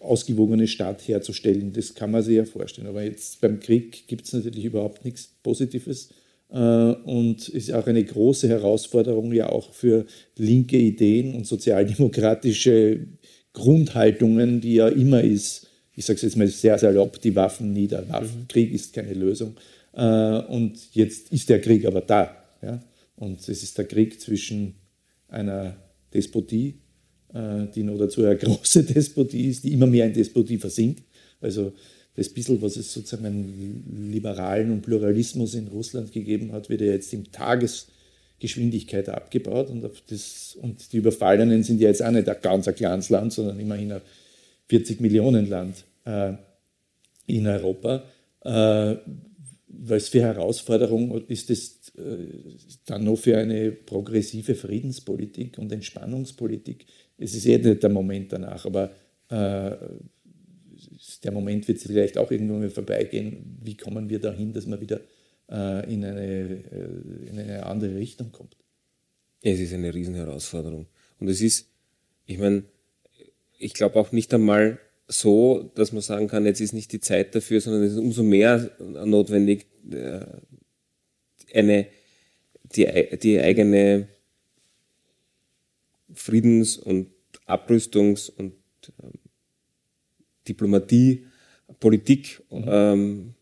ausgewogene Stadt herzustellen. Das kann man sich ja vorstellen. Aber jetzt beim Krieg gibt es natürlich überhaupt nichts Positives. Äh, und ist auch eine große Herausforderung ja auch für linke Ideen und sozialdemokratische Grundhaltungen, die ja immer ist, ich sage es jetzt mal sehr salopp, die Waffen nieder. Krieg ist keine Lösung. Äh, und jetzt ist der Krieg aber da. Und es ist der Krieg zwischen einer Despotie äh, die noch dazu eine große Despotie ist, die immer mehr in Despotie versinkt. Also das bisschen, was es sozusagen an Liberalen und Pluralismus in Russland gegeben hat, wird ja jetzt in Tagesgeschwindigkeit abgebaut. Und, das, und die Überfallenen sind ja jetzt auch nicht ein ganz ein kleines Land, sondern immerhin ein 40 Millionen Land äh, in Europa. Äh, was für Herausforderung ist das äh, dann noch für eine progressive Friedenspolitik und Entspannungspolitik? es ist eh nicht der Moment danach, aber äh, der Moment wird vielleicht auch irgendwann mal vorbeigehen. Wie kommen wir dahin, dass man wieder äh, in, eine, in eine andere Richtung kommt? Es ist eine Riesenherausforderung. Und es ist, ich meine, ich glaube auch nicht einmal so, dass man sagen kann, jetzt ist nicht die Zeit dafür, sondern es ist umso mehr notwendig, äh, eine, die, die eigene Friedens- und Abrüstungs- und ähm, Diplomatie, Politik mhm. ähm,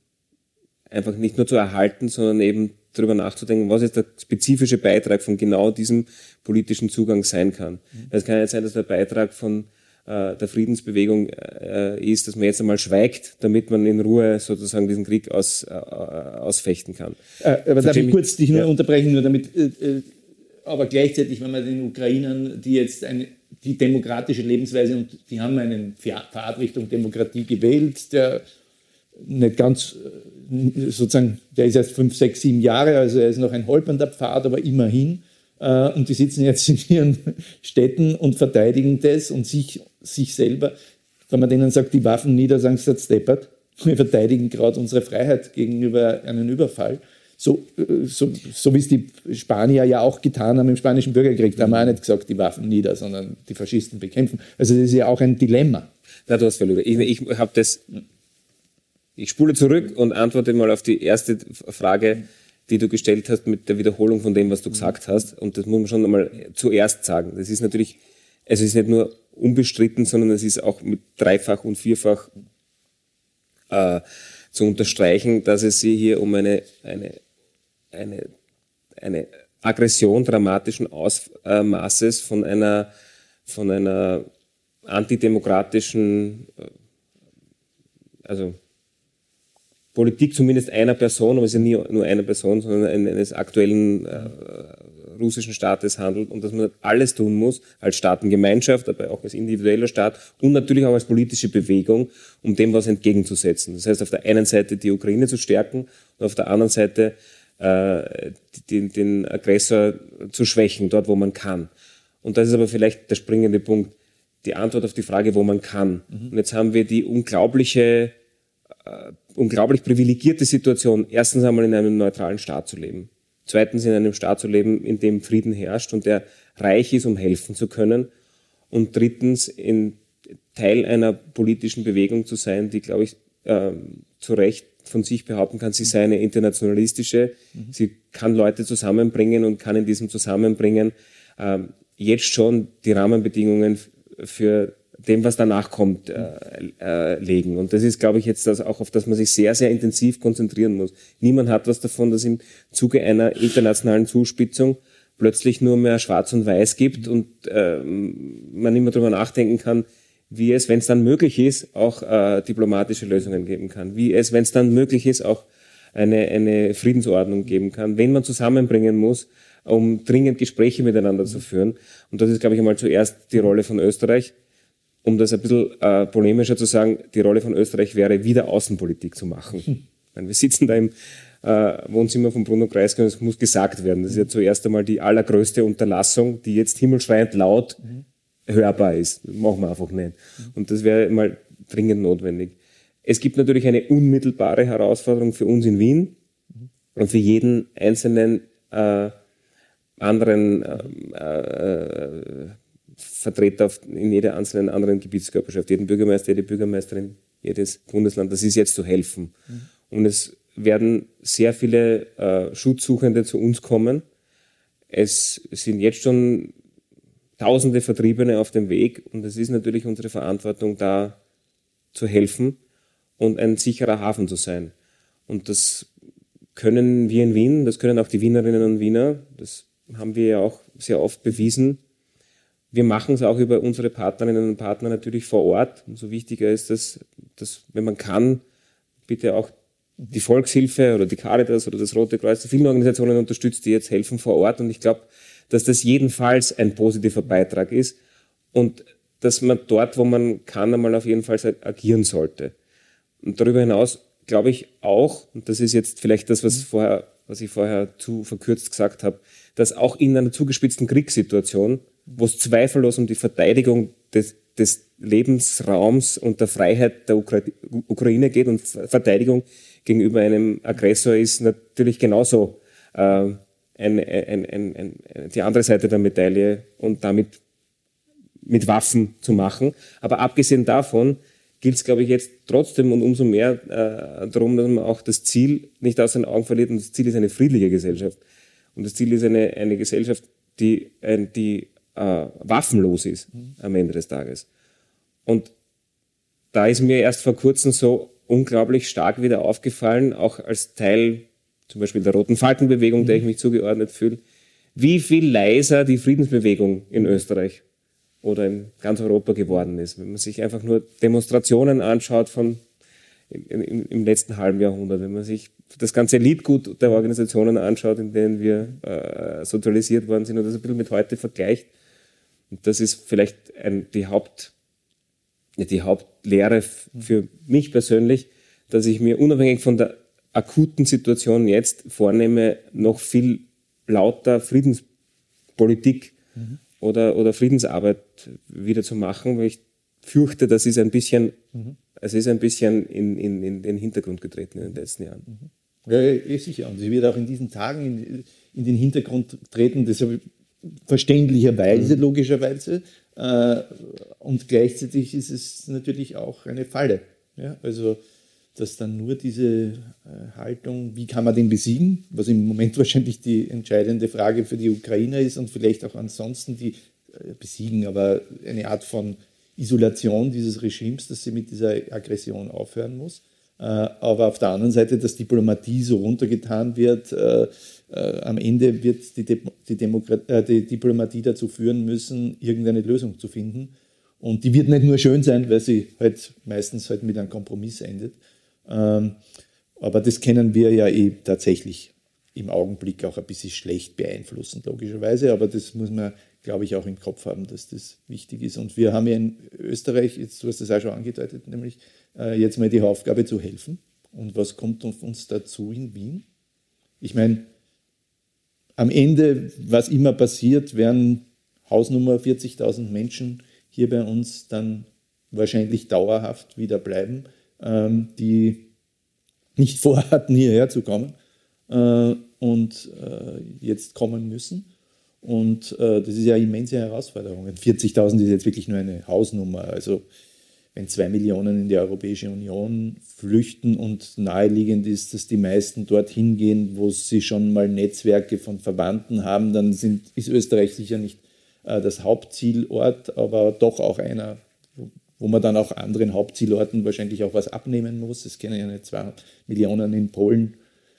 einfach nicht nur zu erhalten, sondern eben darüber nachzudenken, was jetzt der spezifische Beitrag von genau diesem politischen Zugang sein kann. Mhm. Es kann ja sein, dass der Beitrag von äh, der Friedensbewegung äh, ist, dass man jetzt einmal schweigt, damit man in Ruhe sozusagen diesen Krieg aus, äh, ausfechten kann. Äh, aber darf ich kurz dich nur ja. unterbrechen, nur damit äh, aber gleichzeitig, wenn man den Ukrainern, die jetzt eine, die demokratische Lebensweise und die haben einen Pfad Richtung Demokratie gewählt, der nicht ganz sozusagen, der ist erst fünf, sechs, sieben Jahre, also er ist noch ein holpernder Pfad, aber immerhin. Äh, und die sitzen jetzt in ihren Städten und verteidigen das und sich, sich selber. Wenn man denen sagt, die Waffen nieder, sagen sie, jetzt deppert. Wir verteidigen gerade unsere Freiheit gegenüber einem Überfall so, so, so wie es die Spanier ja auch getan haben im Spanischen Bürgerkrieg. Da haben wir auch nicht gesagt, die Waffen nieder, sondern die Faschisten bekämpfen. Also das ist ja auch ein Dilemma. Na, du hast verloren. Ich, ich habe das. Ich spule zurück und antworte mal auf die erste Frage, die du gestellt hast mit der Wiederholung von dem, was du gesagt hast. Und das muss man schon einmal zuerst sagen. Das ist natürlich, also es ist nicht nur unbestritten, sondern es ist auch mit dreifach und vierfach äh, zu unterstreichen, dass es sich hier um eine, eine eine, eine Aggression dramatischen Ausmaßes von einer, von einer antidemokratischen, äh, also Politik zumindest einer Person, aber es ist ja nie nur eine Person, sondern eines aktuellen äh, russischen Staates handelt und dass man alles tun muss, als Staatengemeinschaft, aber auch als individueller Staat und natürlich auch als politische Bewegung, um dem was entgegenzusetzen. Das heißt, auf der einen Seite die Ukraine zu stärken und auf der anderen Seite äh, den, den Aggressor zu schwächen, dort wo man kann. Und das ist aber vielleicht der springende Punkt, die Antwort auf die Frage, wo man kann. Mhm. Und jetzt haben wir die unglaubliche, unglaublich privilegierte Situation, erstens einmal in einem neutralen Staat zu leben. Zweitens in einem Staat zu leben, in dem Frieden herrscht und der reich ist, um helfen zu können. Und drittens in Teil einer politischen Bewegung zu sein, die, glaube ich, äh, zu Recht von sich behaupten kann, sie sei eine internationalistische. Mhm. Sie kann Leute zusammenbringen und kann in diesem Zusammenbringen ähm, jetzt schon die Rahmenbedingungen für dem, was danach kommt, äh, äh, legen. Und das ist, glaube ich, jetzt das auch, auf das man sich sehr, sehr intensiv konzentrieren muss. Niemand hat was davon, dass im Zuge einer internationalen Zuspitzung plötzlich nur mehr Schwarz und Weiß gibt und äh, man nicht mehr darüber nachdenken kann, wie es, wenn es dann möglich ist, auch äh, diplomatische Lösungen geben kann, wie es, wenn es dann möglich ist, auch eine, eine Friedensordnung geben kann, wenn man zusammenbringen muss, um dringend Gespräche miteinander zu führen. Und das ist, glaube ich, einmal zuerst die Rolle von Österreich. Um das ein bisschen äh, polemischer zu sagen, die Rolle von Österreich wäre, wieder Außenpolitik zu machen. Hm. Meine, wir sitzen da im äh, Wohnzimmer von Bruno Kreisky und es muss gesagt werden. Das ist ja zuerst einmal die allergrößte Unterlassung, die jetzt himmelschreiend laut mhm. hörbar ist. Das machen wir einfach nicht. Und das wäre mal dringend notwendig. Es gibt natürlich eine unmittelbare Herausforderung für uns in Wien und für jeden einzelnen äh, anderen äh, Vertreter in jeder einzelnen anderen Gebietskörperschaft, jeden Bürgermeister, jede Bürgermeisterin, jedes Bundesland, das ist jetzt zu helfen. Mhm. Und es werden sehr viele äh, Schutzsuchende zu uns kommen. Es sind jetzt schon tausende Vertriebene auf dem Weg und es ist natürlich unsere Verantwortung, da zu helfen und ein sicherer Hafen zu sein. Und das können wir in Wien, das können auch die Wienerinnen und Wiener, das haben wir ja auch sehr oft bewiesen. Wir machen es auch über unsere Partnerinnen und Partner natürlich vor Ort. Umso wichtiger ist es, dass, wenn man kann, bitte auch die Volkshilfe oder die Caritas oder das Rote Kreuz, viele Organisationen unterstützt, die jetzt helfen vor Ort. Und ich glaube, dass das jedenfalls ein positiver Beitrag ist und dass man dort, wo man kann, einmal auf jeden Fall agieren sollte. Und darüber hinaus glaube ich auch, und das ist jetzt vielleicht das, was, vorher, was ich vorher zu verkürzt gesagt habe, dass auch in einer zugespitzten Kriegssituation, wo es zweifellos um die Verteidigung des, des Lebensraums und der Freiheit der Ukra Ukraine geht und Verteidigung gegenüber einem Aggressor ist natürlich genauso äh, ein, ein, ein, die andere Seite der Medaille und damit mit Waffen zu machen. Aber abgesehen davon gilt es, glaube ich, jetzt trotzdem und umso mehr äh, darum, dass man auch das Ziel nicht aus den Augen verliert. Und das Ziel ist eine friedliche Gesellschaft. Und das Ziel ist eine, eine Gesellschaft, die, äh, die äh, waffenlos ist mhm. am Ende des Tages. Und da ist mir erst vor kurzem so unglaublich stark wieder aufgefallen, auch als Teil zum Beispiel der Roten Falkenbewegung, mhm. der ich mich zugeordnet fühle, wie viel leiser die Friedensbewegung in Österreich oder in ganz Europa geworden ist. Wenn man sich einfach nur Demonstrationen anschaut von im, im letzten halben Jahrhundert, wenn man sich das ganze Liedgut der Organisationen anschaut, in denen wir äh, sozialisiert worden sind und das ein bisschen mit heute vergleicht, und das ist vielleicht ein, die Haupt die Hauptlehre für mich persönlich, dass ich mir unabhängig von der akuten Situation jetzt vornehme, noch viel lauter Friedenspolitik mhm. oder, oder Friedensarbeit wieder zu machen, weil ich fürchte, das ist ein bisschen, mhm. es ist ein bisschen in, in, in den Hintergrund getreten in den letzten Jahren. Mhm. Ja, ja, sicher. Und sie wird auch in diesen Tagen in, in den Hintergrund treten, deshalb verständlicherweise, mhm. logischerweise. Äh, und gleichzeitig ist es natürlich auch eine Falle. Ja? Also, dass dann nur diese äh, Haltung, wie kann man den besiegen, was im Moment wahrscheinlich die entscheidende Frage für die Ukrainer ist und vielleicht auch ansonsten die äh, besiegen, aber eine Art von Isolation dieses Regimes, dass sie mit dieser Aggression aufhören muss. Aber auf der anderen Seite, dass Diplomatie so runtergetan wird, äh, am Ende wird die, die, äh, die, Diplomatie dazu führen müssen, irgendeine Lösung zu finden. Und die wird nicht nur schön sein, weil sie halt meistens halt mit einem Kompromiss endet. Ähm, aber das kennen wir ja eh tatsächlich im Augenblick auch ein bisschen schlecht beeinflussen, logischerweise. Aber das muss man, glaube ich, auch im Kopf haben, dass das wichtig ist. Und wir haben ja in Österreich, jetzt, du hast das auch schon angedeutet, nämlich äh, jetzt mal die Aufgabe zu helfen. Und was kommt auf uns dazu in Wien? Ich meine, am Ende, was immer passiert, werden Hausnummer 40.000 Menschen hier bei uns dann wahrscheinlich dauerhaft wieder bleiben, ähm, die nicht vorhatten, hierher zu kommen äh, und äh, jetzt kommen müssen. Und äh, das ist ja eine immense Herausforderung. 40.000 ist jetzt wirklich nur eine Hausnummer. Also wenn zwei Millionen in die Europäische Union flüchten und naheliegend ist, dass die meisten dorthin gehen, wo sie schon mal Netzwerke von Verwandten haben, dann sind, ist Österreich sicher nicht äh, das Hauptzielort, aber doch auch einer, wo, wo man dann auch anderen Hauptzielorten wahrscheinlich auch was abnehmen muss. Es kennen ja nicht zwei Millionen in Polen,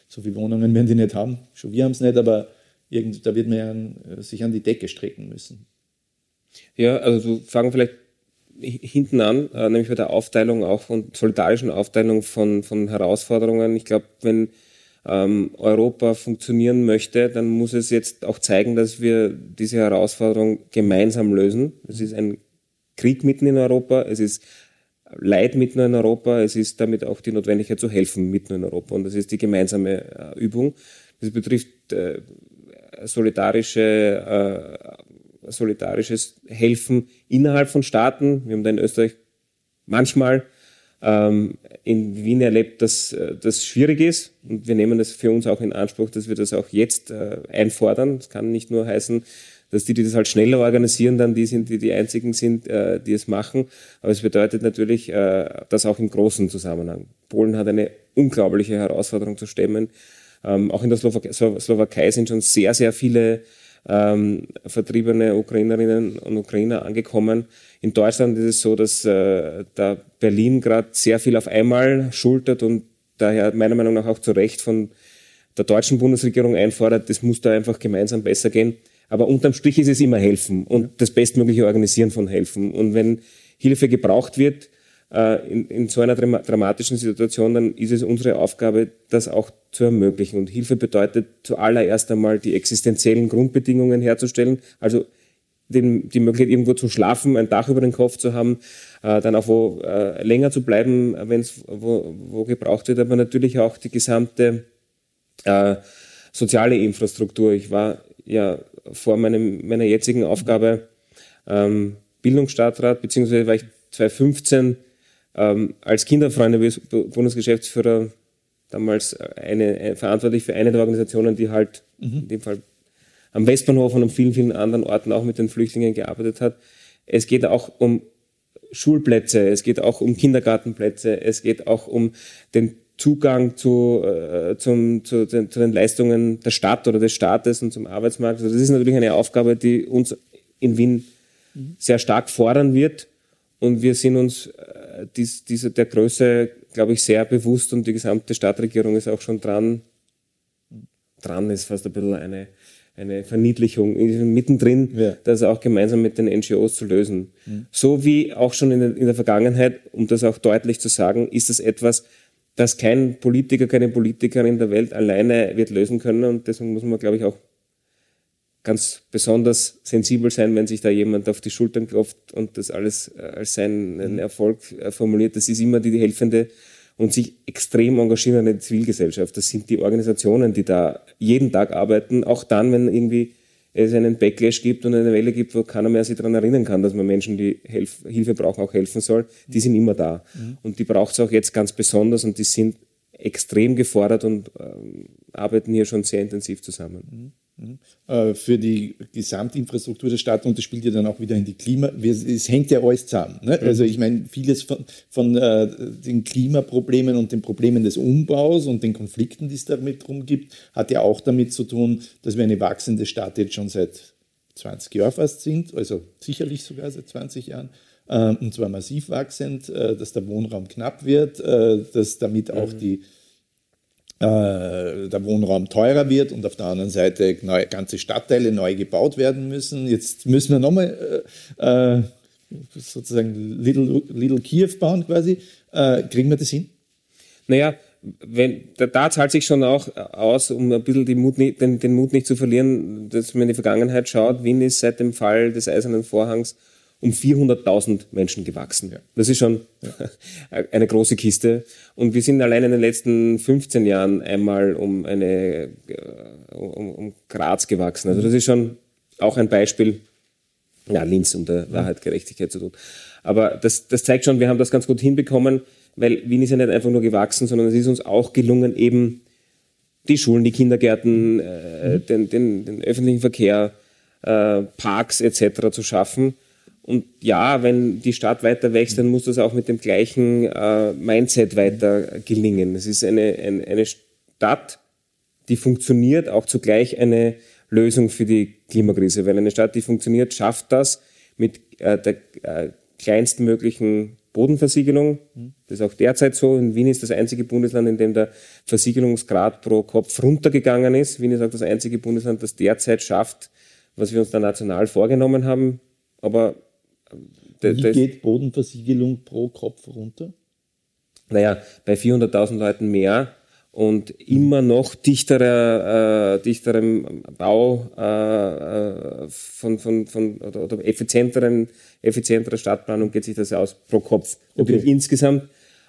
so viele Wohnungen werden die nicht haben. Schon wir haben es nicht, aber irgend, da wird man ja sich an die Decke strecken müssen. Ja, also fangen vielleicht hinten an, äh, nämlich bei der Aufteilung auch und solidarischen Aufteilung von, von Herausforderungen. Ich glaube, wenn ähm, Europa funktionieren möchte, dann muss es jetzt auch zeigen, dass wir diese Herausforderung gemeinsam lösen. Es ist ein Krieg mitten in Europa, es ist Leid mitten in Europa, es ist damit auch die Notwendigkeit zu helfen mitten in Europa und das ist die gemeinsame äh, Übung. Das betrifft äh, solidarische äh, solidarisches Helfen innerhalb von Staaten. Wir haben da in Österreich manchmal ähm, in Wien erlebt, dass äh, das schwierig ist und wir nehmen das für uns auch in Anspruch, dass wir das auch jetzt äh, einfordern. Das kann nicht nur heißen, dass die, die das halt schneller organisieren, dann die sind, die die einzigen sind, äh, die es machen. Aber es bedeutet natürlich, äh, das auch im großen Zusammenhang. Polen hat eine unglaubliche Herausforderung zu stemmen. Ähm, auch in der Slowakei, Slowakei sind schon sehr, sehr viele ähm, vertriebene Ukrainerinnen und Ukrainer angekommen. In Deutschland ist es so, dass äh, da Berlin gerade sehr viel auf einmal schultert und daher meiner Meinung nach auch zu Recht von der deutschen Bundesregierung einfordert, das muss da einfach gemeinsam besser gehen. Aber unterm Strich ist es immer helfen und das bestmögliche Organisieren von helfen. Und wenn Hilfe gebraucht wird, in, in so einer dramatischen Situation, dann ist es unsere Aufgabe, das auch zu ermöglichen. Und Hilfe bedeutet zuallererst einmal die existenziellen Grundbedingungen herzustellen, also den, die Möglichkeit, irgendwo zu schlafen, ein Dach über den Kopf zu haben, äh, dann auch wo äh, länger zu bleiben, wenn es wo, wo gebraucht wird, aber natürlich auch die gesamte äh, soziale Infrastruktur. Ich war ja vor meinem, meiner jetzigen Aufgabe ähm, Bildungsstadtrat, beziehungsweise war ich 2015 ähm, als Kinderfreunde Bundesgeschäftsführer damals eine, eine, verantwortlich für eine der Organisationen, die halt mhm. in dem Fall am Westbahnhof und an vielen, vielen anderen Orten auch mit den Flüchtlingen gearbeitet hat. Es geht auch um Schulplätze, es geht auch um Kindergartenplätze, es geht auch um den Zugang zu, äh, zum, zu, zu, den Leistungen der Stadt oder des Staates und zum Arbeitsmarkt. Also das ist natürlich eine Aufgabe, die uns in Wien mhm. sehr stark fordern wird. Und wir sind uns äh, dies, diese, der Größe, glaube ich, sehr bewusst und die gesamte Stadtregierung ist auch schon dran. Dran ist fast ein bisschen eine, eine Verniedlichung mittendrin, ja. das auch gemeinsam mit den NGOs zu lösen. Mhm. So wie auch schon in der, in der Vergangenheit, um das auch deutlich zu sagen, ist das etwas, das kein Politiker, keine Politikerin in der Welt alleine wird lösen können. Und deswegen muss man, glaube ich, auch ganz besonders sensibel sein, wenn sich da jemand auf die Schultern klopft und das alles äh, als seinen mhm. Erfolg äh, formuliert. Das ist immer die, die helfende und sich extrem engagierende Zivilgesellschaft. Das sind die Organisationen, die da jeden Tag arbeiten, auch dann, wenn irgendwie es einen Backlash gibt und eine Welle gibt, wo keiner mehr sich daran erinnern kann, dass man Menschen, die Hilf Hilfe brauchen, auch helfen soll. Die sind immer da. Mhm. Und die braucht es auch jetzt ganz besonders und die sind extrem gefordert und ähm, arbeiten hier schon sehr intensiv zusammen. Mhm. Äh, für die Gesamtinfrastruktur der Stadt und das spielt ja dann auch wieder in die Klima. Es hängt ja alles zusammen. Ne? Also ich meine, vieles von, von äh, den Klimaproblemen und den Problemen des Umbaus und den Konflikten, die es damit drum gibt, hat ja auch damit zu tun, dass wir eine wachsende Stadt jetzt schon seit 20 Jahren fast sind, also sicherlich sogar seit 20 Jahren und zwar massiv wachsend, äh, dass der Wohnraum knapp wird, äh, dass damit auch mhm. die äh, der Wohnraum teurer wird und auf der anderen Seite neue, ganze Stadtteile neu gebaut werden müssen. Jetzt müssen wir nochmal äh, äh, sozusagen Little, Little Kiew bauen quasi. Äh, kriegen wir das hin? Naja, wenn, da, da zahlt sich schon auch aus, um ein bisschen Mut, den, den Mut nicht zu verlieren, dass man in die Vergangenheit schaut. Wien ist seit dem Fall des Eisernen Vorhangs um 400.000 Menschen gewachsen. Ja. Das ist schon eine große Kiste. Und wir sind allein in den letzten 15 Jahren einmal um eine, äh, um, um Graz gewachsen. Also das ist schon auch ein Beispiel, ja, Linz, um der Wahrheit Gerechtigkeit zu tun. Aber das, das zeigt schon, wir haben das ganz gut hinbekommen, weil Wien ist ja nicht einfach nur gewachsen, sondern es ist uns auch gelungen, eben die Schulen, die Kindergärten, äh, mhm. den, den, den öffentlichen Verkehr, äh, Parks etc. zu schaffen und ja, wenn die Stadt weiter wächst, dann muss das auch mit dem gleichen äh, Mindset weiter gelingen. Es ist eine, eine, eine Stadt, die funktioniert, auch zugleich eine Lösung für die Klimakrise. Weil eine Stadt, die funktioniert, schafft das mit äh, der äh, kleinstmöglichen Bodenversiegelung. Das ist auch derzeit so. In Wien ist das einzige Bundesland, in dem der Versiegelungsgrad pro Kopf runtergegangen ist. Wien ist auch das einzige Bundesland, das derzeit schafft, was wir uns da national vorgenommen haben. Aber äh, wie geht Bodenversiegelung pro Kopf runter? Naja, bei 400.000 Leuten mehr und immer noch dichterer, äh, dichterem Bau äh, äh, von, von, von oder, oder effizienteren, effizienterer Stadtplanung geht sich das aus pro Kopf. Okay. insgesamt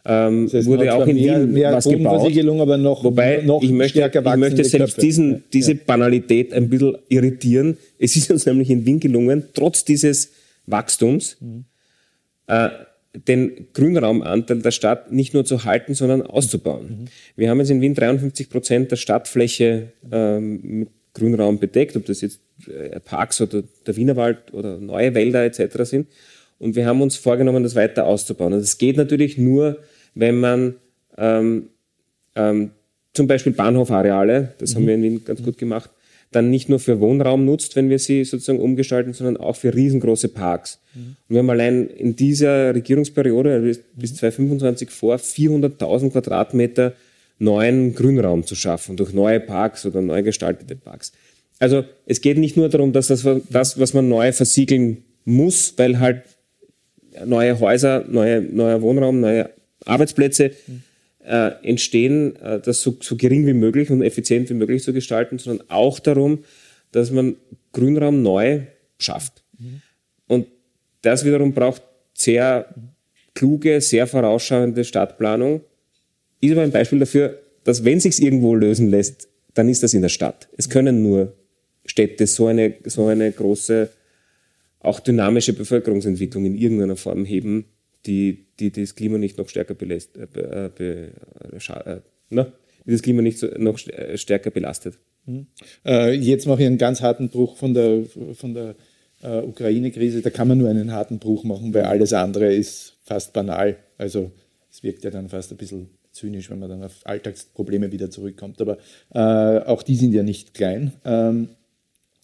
ähm, das heißt, wurde auch in mehr, Wien mehr was gebaut. aber noch, Wobei noch ich möchte, ich möchte selbst Köpfe. diesen, diese ja. Banalität ein bisschen irritieren. Es ist uns nämlich in Wien gelungen, trotz dieses Wachstums, mhm. äh, den Grünraumanteil der Stadt nicht nur zu halten, sondern auszubauen. Mhm. Wir haben jetzt in Wien 53 Prozent der Stadtfläche ähm, mit Grünraum bedeckt, ob das jetzt äh, Parks oder der Wienerwald oder neue Wälder etc. sind. Und wir haben uns vorgenommen, das weiter auszubauen. Und das geht natürlich nur, wenn man ähm, ähm, zum Beispiel Bahnhofareale, das mhm. haben wir in Wien ganz gut gemacht, dann nicht nur für Wohnraum nutzt, wenn wir sie sozusagen umgestalten, sondern auch für riesengroße Parks. Mhm. Und wir haben allein in dieser Regierungsperiode also bis 2025 vor, 400.000 Quadratmeter neuen Grünraum zu schaffen durch neue Parks oder neu gestaltete Parks. Also es geht nicht nur darum, dass das, das was man neu versiegeln muss, weil halt neue Häuser, neue, neuer Wohnraum, neue Arbeitsplätze mhm äh, entstehen, äh, das so, so gering wie möglich und effizient wie möglich zu gestalten, sondern auch darum, dass man Grünraum neu schafft. Mhm. Und das wiederum braucht sehr kluge, sehr vorausschauende Stadtplanung. Ist aber ein Beispiel dafür, dass wenn sich irgendwo lösen lässt, dann ist das in der Stadt. Es können nur Städte so eine, so eine große, auch dynamische Bevölkerungsentwicklung in irgendeiner Form heben, die, die das Klima nicht noch stärker belässt, äh, be, äh, äh, na, die das Klima nicht so, noch äh, stärker belastet. Mhm. Äh, jetzt mache ich einen ganz harten Bruch von der, von der äh, Ukraine-Krise. Da kann man nur einen harten Bruch machen, weil alles andere ist fast banal. Also es wirkt ja dann fast ein bisschen zynisch, wenn man dann auf Alltagsprobleme wieder zurückkommt. Aber auch die sind ja nicht klein. Ähm,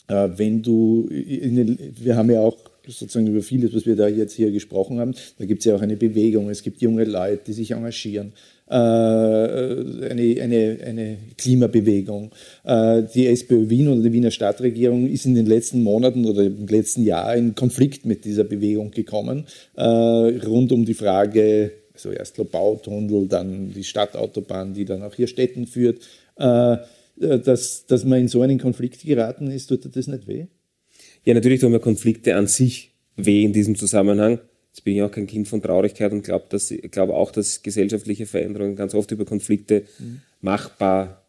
wenn du, den, wir haben ja auch sozusagen über vieles, was wir da jetzt hier gesprochen haben. Da gibt es ja auch eine Bewegung, es gibt junge Leute, die sich engagieren, äh, eine, eine, eine Klimabewegung. Äh, die SPÖ Wien oder die Wiener Stadtregierung ist in den letzten Monaten oder im letzten Jahr in Konflikt mit dieser Bewegung gekommen, äh, rund um die Frage, also erst der Bautunnel, dann die Stadtautobahn, die dann auch hier Städten führt. Dass, dass man in so einen Konflikt geraten ist, tut das nicht weh? Ja, natürlich tun mir Konflikte an sich weh in diesem Zusammenhang. Jetzt bin ich auch kein Kind von Traurigkeit und glaube glaub auch, dass gesellschaftliche Veränderungen ganz oft über Konflikte mhm. machbar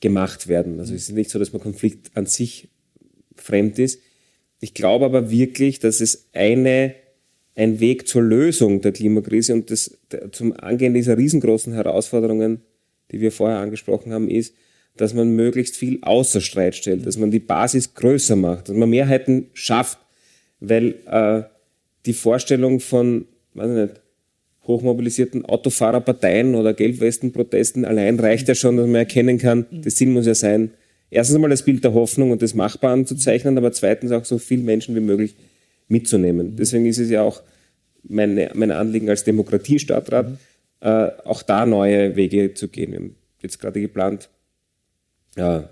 gemacht werden. Also mhm. es ist nicht so, dass man Konflikt an sich fremd ist. Ich glaube aber wirklich, dass es eine, ein Weg zur Lösung der Klimakrise und des, der, zum Angehen dieser riesengroßen Herausforderungen, die wir vorher angesprochen haben, ist, dass man möglichst viel außer Streit stellt, dass man die Basis größer macht, dass man Mehrheiten schafft, weil äh, die Vorstellung von, weiß nicht, hochmobilisierten Autofahrerparteien oder Gelbwestenprotesten allein reicht ja schon, dass man erkennen kann, das Ziel muss ja sein, erstens einmal das Bild der Hoffnung und des Machbaren zu zeichnen, aber zweitens auch so viele Menschen wie möglich mitzunehmen. Deswegen ist es ja auch meine, mein Anliegen als Demokratiestadtrat, mhm. äh, auch da neue Wege zu gehen. Wir haben jetzt gerade geplant, ja,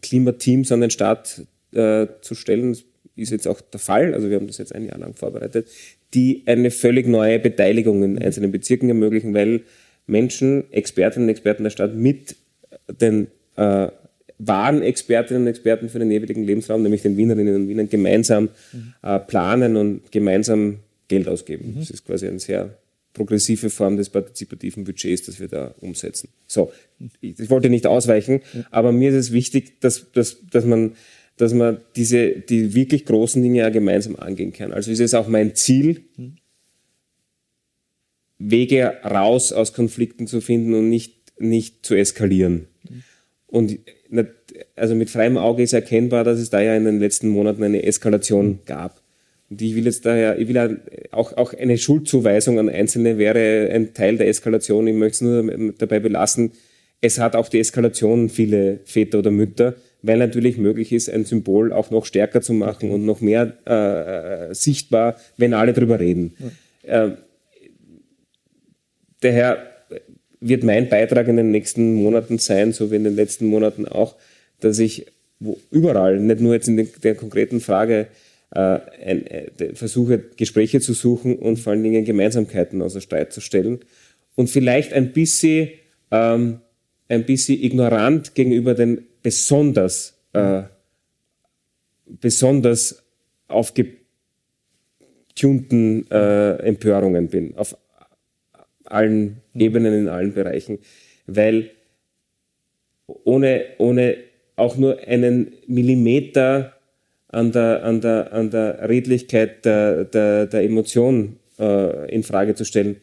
Klimateams an den Start äh, zu stellen. Das ist jetzt auch der Fall. Also wir haben das jetzt ein Jahr lang vorbereitet, die eine völlig neue Beteiligung in einzelnen Bezirken ermöglichen, weil Menschen, Expertinnen und Experten der Stadt mit den äh, wahren Expertinnen und Experten für den ewigen Lebensraum, nämlich den Wienerinnen und Wienern, gemeinsam äh, planen und gemeinsam Geld ausgeben. Mhm. Das ist quasi ein sehr progressive Form des partizipativen Budgets, das wir da umsetzen. So, ich, wollte nicht ausweichen, aber mir ist es wichtig, dass, dass, dass man dass man diese, die wirklich großen Dinge ja gemeinsam angehen kann. Also ist es auch mein Ziel, Wege raus aus Konflikten zu finden und nicht, nicht zu eskalieren. Und also mit freiem Auge ist erkennbar, dass es da ja in den letzten Monaten eine Eskalation gab. Und ich will jetzt daher, ich will auch, auch eine Schuldzuweisung an Einzelne wäre ein Teil der Eskalation. Ich möchte es nur dabei belassen, es hat auch die Eskalation viele Väter oder Mütter, weil natürlich möglich ist, ein Symbol auch noch stärker zu machen und noch mehr äh, sichtbar, wenn alle drüber reden. Ja. Äh, daher wird mein Beitrag in den nächsten Monaten sein, so wie in den letzten Monaten auch, dass ich wo überall, nicht nur jetzt in der konkreten Frage, äh, äh, versuche, Gespräche zu suchen und vor allen Dingen Gemeinsamkeiten außer Streit zu stellen und vielleicht ein bisschen, ähm, ein bisschen ignorant gegenüber den besonders, äh, besonders aufgetunten äh, Empörungen bin, auf allen Ebenen, in allen Bereichen, weil ohne, ohne auch nur einen Millimeter an der, an der, an der Redlichkeit der, der, der Emotion äh, in Frage zu stellen.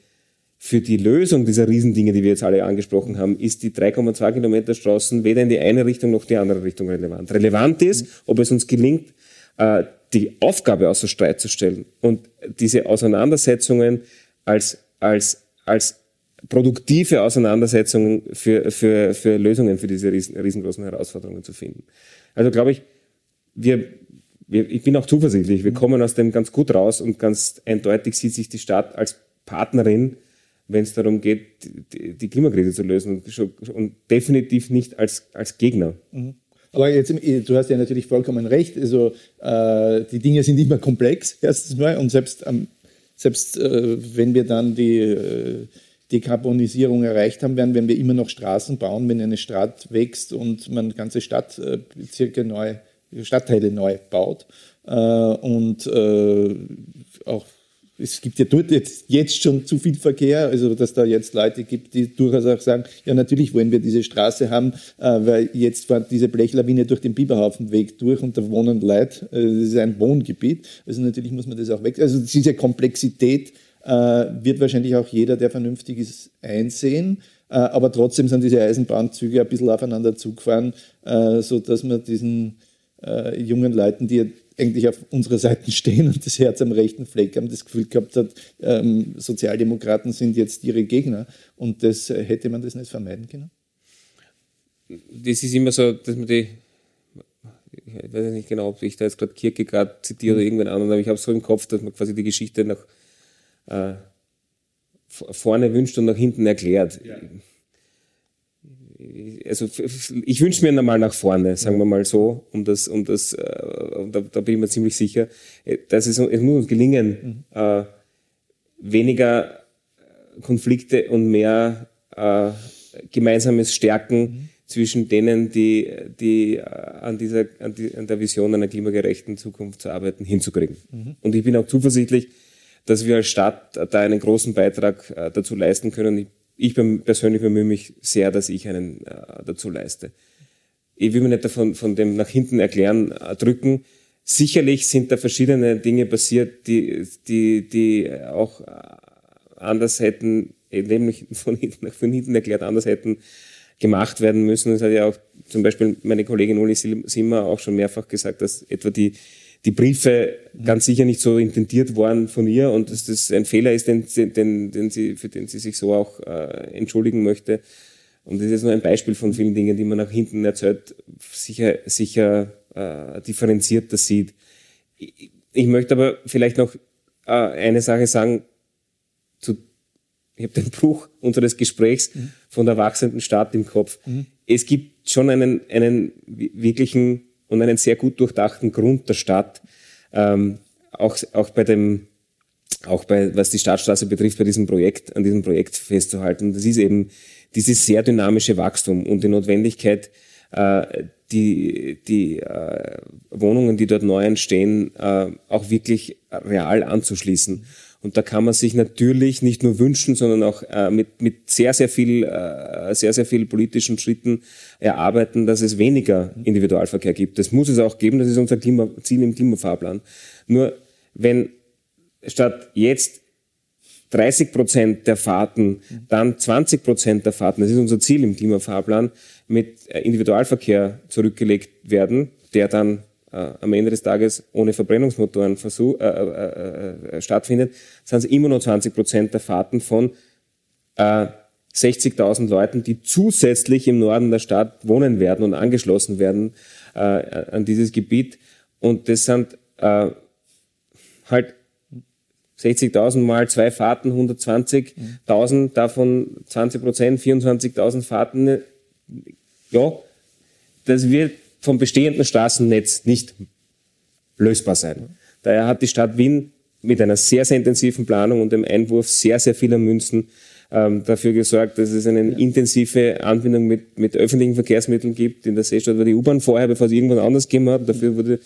Für die Lösung dieser Riesendinge, die wir jetzt alle angesprochen haben, ist die 3,2 Kilometer Straßen weder in die eine Richtung noch die andere Richtung relevant. Relevant ist, ob es uns gelingt, äh, die Aufgabe außer Streit zu stellen und diese Auseinandersetzungen als, als, als produktive Auseinandersetzungen für, für, für Lösungen für diese riesen, riesengroßen Herausforderungen zu finden. Also glaube ich, wir, wir, ich bin auch zuversichtlich, wir kommen aus dem ganz gut raus und ganz eindeutig sieht sich die Stadt als Partnerin, wenn es darum geht, die, die Klimakrise zu lösen und, und, definitiv nicht als, als Gegner. Mhm. Aber jetzt, du hast ja natürlich vollkommen recht. Also äh, die Dinge sind immer komplex, erstens mal. Und selbst, ähm, selbst äh, wenn wir dann die äh, Dekarbonisierung erreicht haben werden, werden wir immer noch Straßen bauen, wenn eine Stadt wächst und man ganze Stadtbezirke neu, Stadtteile neu baut. Äh, und äh, auch es gibt ja dort jetzt, jetzt schon zu viel Verkehr, also dass da jetzt Leute gibt, die durchaus auch sagen, ja natürlich wollen wir diese Straße haben, äh, weil jetzt fährt diese Blechlawine durch den Biberhaufenweg durch und da wohnen Leute, das ist ein Wohngebiet, also natürlich muss man das auch weg, also diese Komplexität wird wahrscheinlich auch jeder, der vernünftig ist, einsehen. Aber trotzdem sind diese Eisenbahnzüge ein bisschen aufeinander zugefahren, sodass man diesen jungen Leuten, die eigentlich auf unserer Seite stehen und das Herz am rechten Fleck haben, das Gefühl gehabt hat, ähm, Sozialdemokraten sind jetzt ihre Gegner und das hätte man das nicht vermeiden können? Das ist immer so, dass man die, ich weiß nicht genau, ob ich da jetzt gerade Kierkegaard zitiere oder mhm. irgendwann anderen, aber ich habe so im Kopf, dass man quasi die Geschichte nach äh, vorne wünscht und nach hinten erklärt. Ja. Also ich wünsche mir einmal nach vorne, sagen wir mal so, um das, um das, äh, da, da, bin ich mir ziemlich sicher, äh, dass es, es muss uns gelingen, mhm. äh, weniger Konflikte und mehr äh, gemeinsames Stärken mhm. zwischen denen, die, die, äh, an, dieser, an, die, an der Vision einer klimagerechten Zukunft zu arbeiten, hinzukriegen. Mhm. Und ich bin auch zuversichtlich, dass wir als Stadt da einen großen Beitrag äh, dazu leisten können. Ich, ich persönlich bemühe mich sehr, dass ich einen äh, dazu leiste. Ich will mir nicht davon von dem nach hinten erklären äh, drücken. Sicherlich sind da verschiedene Dinge passiert, die, die, die auch anders hätten, nämlich von hinten, von hinten erklärt, anders hätten gemacht werden müssen. Das hat ja auch zum Beispiel meine Kollegin Uli Simmer auch schon mehrfach gesagt, dass etwa die, die Briefe ganz sicher nicht so intendiert waren von ihr und dass das ein Fehler ist, den, den, den sie, für den sie sich so auch äh, entschuldigen möchte. Und das ist nur ein Beispiel von vielen Dingen, die man nach hinten erzählt, sicher, sicher äh, differenzierter sieht. Ich, ich möchte aber vielleicht noch äh, eine Sache sagen zu ich habe den Bruch unseres Gesprächs mhm. von der wachsenden Stadt im Kopf. Mhm. Es gibt schon einen, einen wirklichen und einen sehr gut durchdachten Grund der Stadt, ähm, auch, auch bei dem, auch bei, was die Stadtstraße betrifft, bei diesem Projekt, an diesem Projekt festzuhalten. Das ist eben dieses sehr dynamische Wachstum und die Notwendigkeit, äh, die, die äh, Wohnungen, die dort neu entstehen, äh, auch wirklich real anzuschließen. Und da kann man sich natürlich nicht nur wünschen, sondern auch äh, mit, mit sehr, sehr viel, äh, sehr, sehr viel politischen Schritten erarbeiten, dass es weniger Individualverkehr gibt. Das muss es auch geben, das ist unser Klima, Ziel im Klimafahrplan. Nur wenn statt jetzt 30 Prozent der Fahrten, dann 20 Prozent der Fahrten, das ist unser Ziel im Klimafahrplan, mit äh, Individualverkehr zurückgelegt werden, der dann am Ende des Tages ohne Verbrennungsmotoren versuch, äh, äh, äh, stattfindet, sind es immer nur 20 Prozent der Fahrten von äh, 60.000 Leuten, die zusätzlich im Norden der Stadt wohnen werden und angeschlossen werden äh, an dieses Gebiet. Und das sind äh, halt 60.000 mal zwei Fahrten, 120.000, davon 20 Prozent, 24.000 Fahrten. Ja, das wird vom bestehenden Straßennetz nicht lösbar sein. Daher hat die Stadt Wien mit einer sehr, sehr intensiven Planung und dem Einwurf sehr, sehr vieler Münzen ähm, dafür gesorgt, dass es eine ja. intensive Anbindung mit, mit öffentlichen Verkehrsmitteln gibt. In der Seestadt war die U-Bahn vorher, bevor es irgendwann anders gegeben hat. Dafür wurde,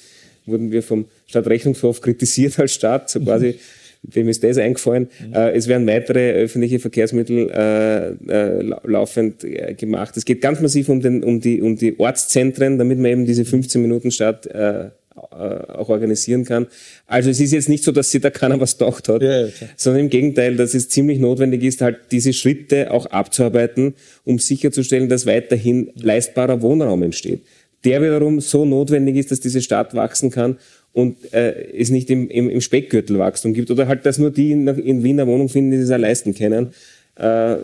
wurden wir vom Stadtrechnungshof kritisiert als Stadt, so quasi. Wem ist das eingefallen? Mhm. Äh, es werden weitere öffentliche Verkehrsmittel äh, äh, laufend äh, gemacht. Es geht ganz massiv um, den, um, die, um die Ortszentren, damit man eben diese 15 Minuten Stadt äh, äh, auch organisieren kann. Also es ist jetzt nicht so, dass sich da keiner was gedacht hat, ja, ja, sondern im Gegenteil, dass es ziemlich notwendig ist, halt diese Schritte auch abzuarbeiten, um sicherzustellen, dass weiterhin leistbarer Wohnraum entsteht. Der wiederum so notwendig ist, dass diese Stadt wachsen kann und äh, es nicht im, im, im Speckgürtel Wachstum gibt oder halt, dass nur die in, in Wien eine Wohnung finden, die es leisten können, äh,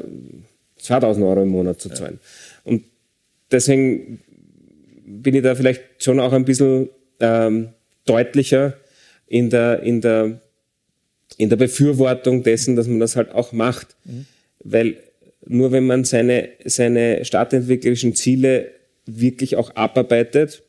2000 Euro im Monat zu zahlen. Ja. Und deswegen bin ich da vielleicht schon auch ein bisschen ähm, deutlicher in der, in, der, in der Befürwortung dessen, dass man das halt auch macht. Mhm. Weil nur wenn man seine, seine stadtentwicklerischen Ziele wirklich auch abarbeitet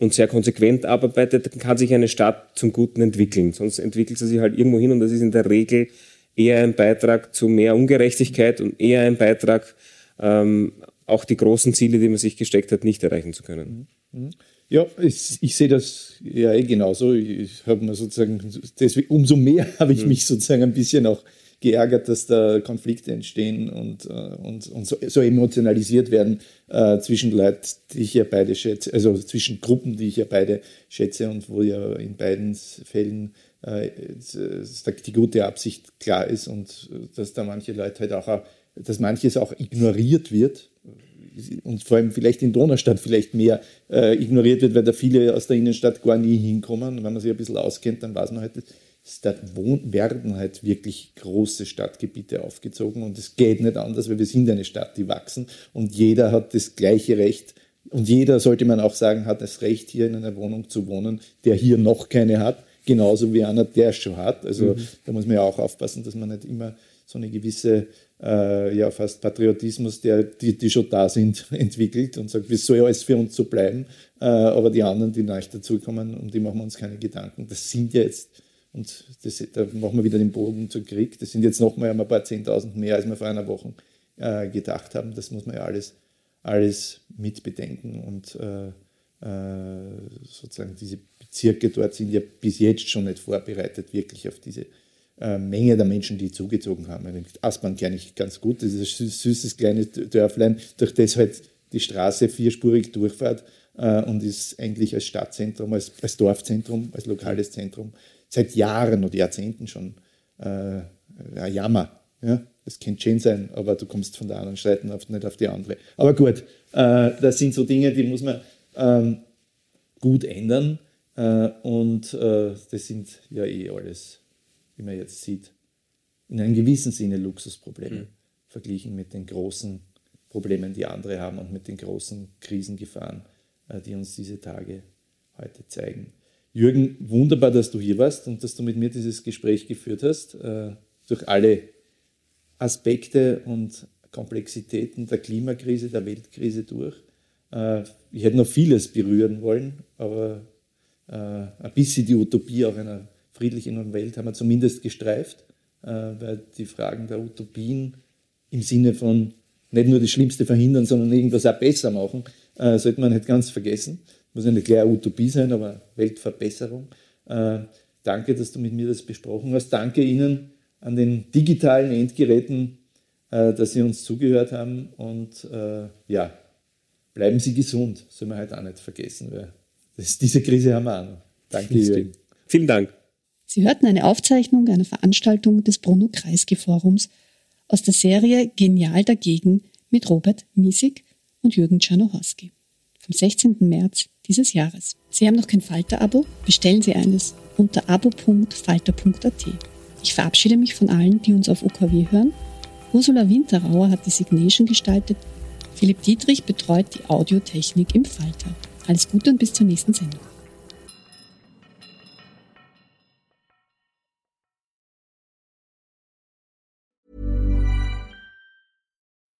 und sehr konsequent abarbeitet, dann kann sich eine Stadt zum Guten entwickeln. Sonst entwickelt sie sich halt irgendwo hin und das ist in der Regel eher ein Beitrag zu mehr Ungerechtigkeit und eher ein Beitrag, ähm, auch die großen Ziele, die man sich gesteckt hat, nicht erreichen zu können. Mhm. Ja, ich, ich sehe das ja eh genauso. Ich habe mir sozusagen, deswegen, umso mehr habe ich mhm. mich sozusagen ein bisschen auch geärgert, dass da Konflikte entstehen und, äh, und, und so, so emotionalisiert werden äh, zwischen Leuten, die ich ja beide schätze, also zwischen Gruppen, die ich ja beide schätze und wo ja in beiden Fällen äh, die gute Absicht klar ist und dass da manche Leute halt auch, dass manches auch ignoriert wird, und vor allem vielleicht in Donaustadt vielleicht mehr äh, ignoriert wird, weil da viele aus der Innenstadt gar nie hinkommen. Und wenn man sich ein bisschen auskennt, dann weiß man halt, da werden halt wirklich große Stadtgebiete aufgezogen und es geht nicht anders, weil wir sind eine Stadt, die wachsen und jeder hat das gleiche Recht und jeder, sollte man auch sagen, hat das Recht, hier in einer Wohnung zu wohnen, der hier noch keine hat, genauso wie einer, der es schon hat. Also mhm. da muss man ja auch aufpassen, dass man nicht immer so eine gewisse äh, ja fast Patriotismus, der, die, die schon da sind, entwickelt und sagt, es soll ja alles für uns so bleiben, äh, aber die anderen, die neu dazukommen, um die machen wir uns keine Gedanken. Das sind ja jetzt, und das, da machen wir wieder den Bogen zum Krieg, das sind jetzt nochmal ein paar Zehntausend mehr, als wir vor einer Woche äh, gedacht haben. Das muss man ja alles, alles mitbedenken und äh, äh, sozusagen diese Bezirke dort sind ja bis jetzt schon nicht vorbereitet, wirklich auf diese äh, Menge der Menschen, die zugezogen haben. Aspern kenne ich ganz gut, das ist ein süßes kleines Dörflein, durch das halt die Straße vierspurig durchfährt äh, und ist eigentlich als Stadtzentrum, als, als Dorfzentrum, als lokales Zentrum seit Jahren oder Jahrzehnten schon äh, ein Jammer. Ja? Das könnte schön sein, aber du kommst von der anderen Seite nicht auf die andere. Aber gut, äh, das sind so Dinge, die muss man ähm, gut ändern äh, und äh, das sind ja eh alles wie man jetzt sieht, in einem gewissen Sinne Luxusprobleme, mhm. verglichen mit den großen Problemen, die andere haben und mit den großen Krisengefahren, äh, die uns diese Tage heute zeigen. Jürgen, wunderbar, dass du hier warst und dass du mit mir dieses Gespräch geführt hast, äh, durch alle Aspekte und Komplexitäten der Klimakrise, der Weltkrise durch. Äh, ich hätte noch vieles berühren wollen, aber ein bisschen die Utopie auch einer friedlichen Welt haben wir zumindest gestreift, äh, weil die Fragen der Utopien im Sinne von nicht nur das Schlimmste verhindern, sondern irgendwas auch besser machen, äh, sollte man nicht ganz vergessen. Muss ja nicht gleich eine Utopie sein, aber Weltverbesserung. Äh, danke, dass du mit mir das besprochen hast. Danke Ihnen an den digitalen Endgeräten, dass Sie uns zugehört haben. Und ja, bleiben Sie gesund, soll man halt auch nicht vergessen, weil das, diese Krise haben wir auch noch. Danke, Jürgen. Vielen Dank. Sie hörten eine Aufzeichnung einer Veranstaltung des Bruno Kreisky Forums aus der Serie Genial dagegen mit Robert Miesig und Jürgen Czernohorski vom 16. März dieses Jahres. Sie haben noch kein Falter-Abo? Bestellen Sie eines unter abo.falter.at. Ich verabschiede mich von allen, die uns auf UKW hören. Ursula Winterauer hat die Signation gestaltet. Philipp Dietrich betreut die Audiotechnik im Falter. Alles Gute und bis zur nächsten Sendung.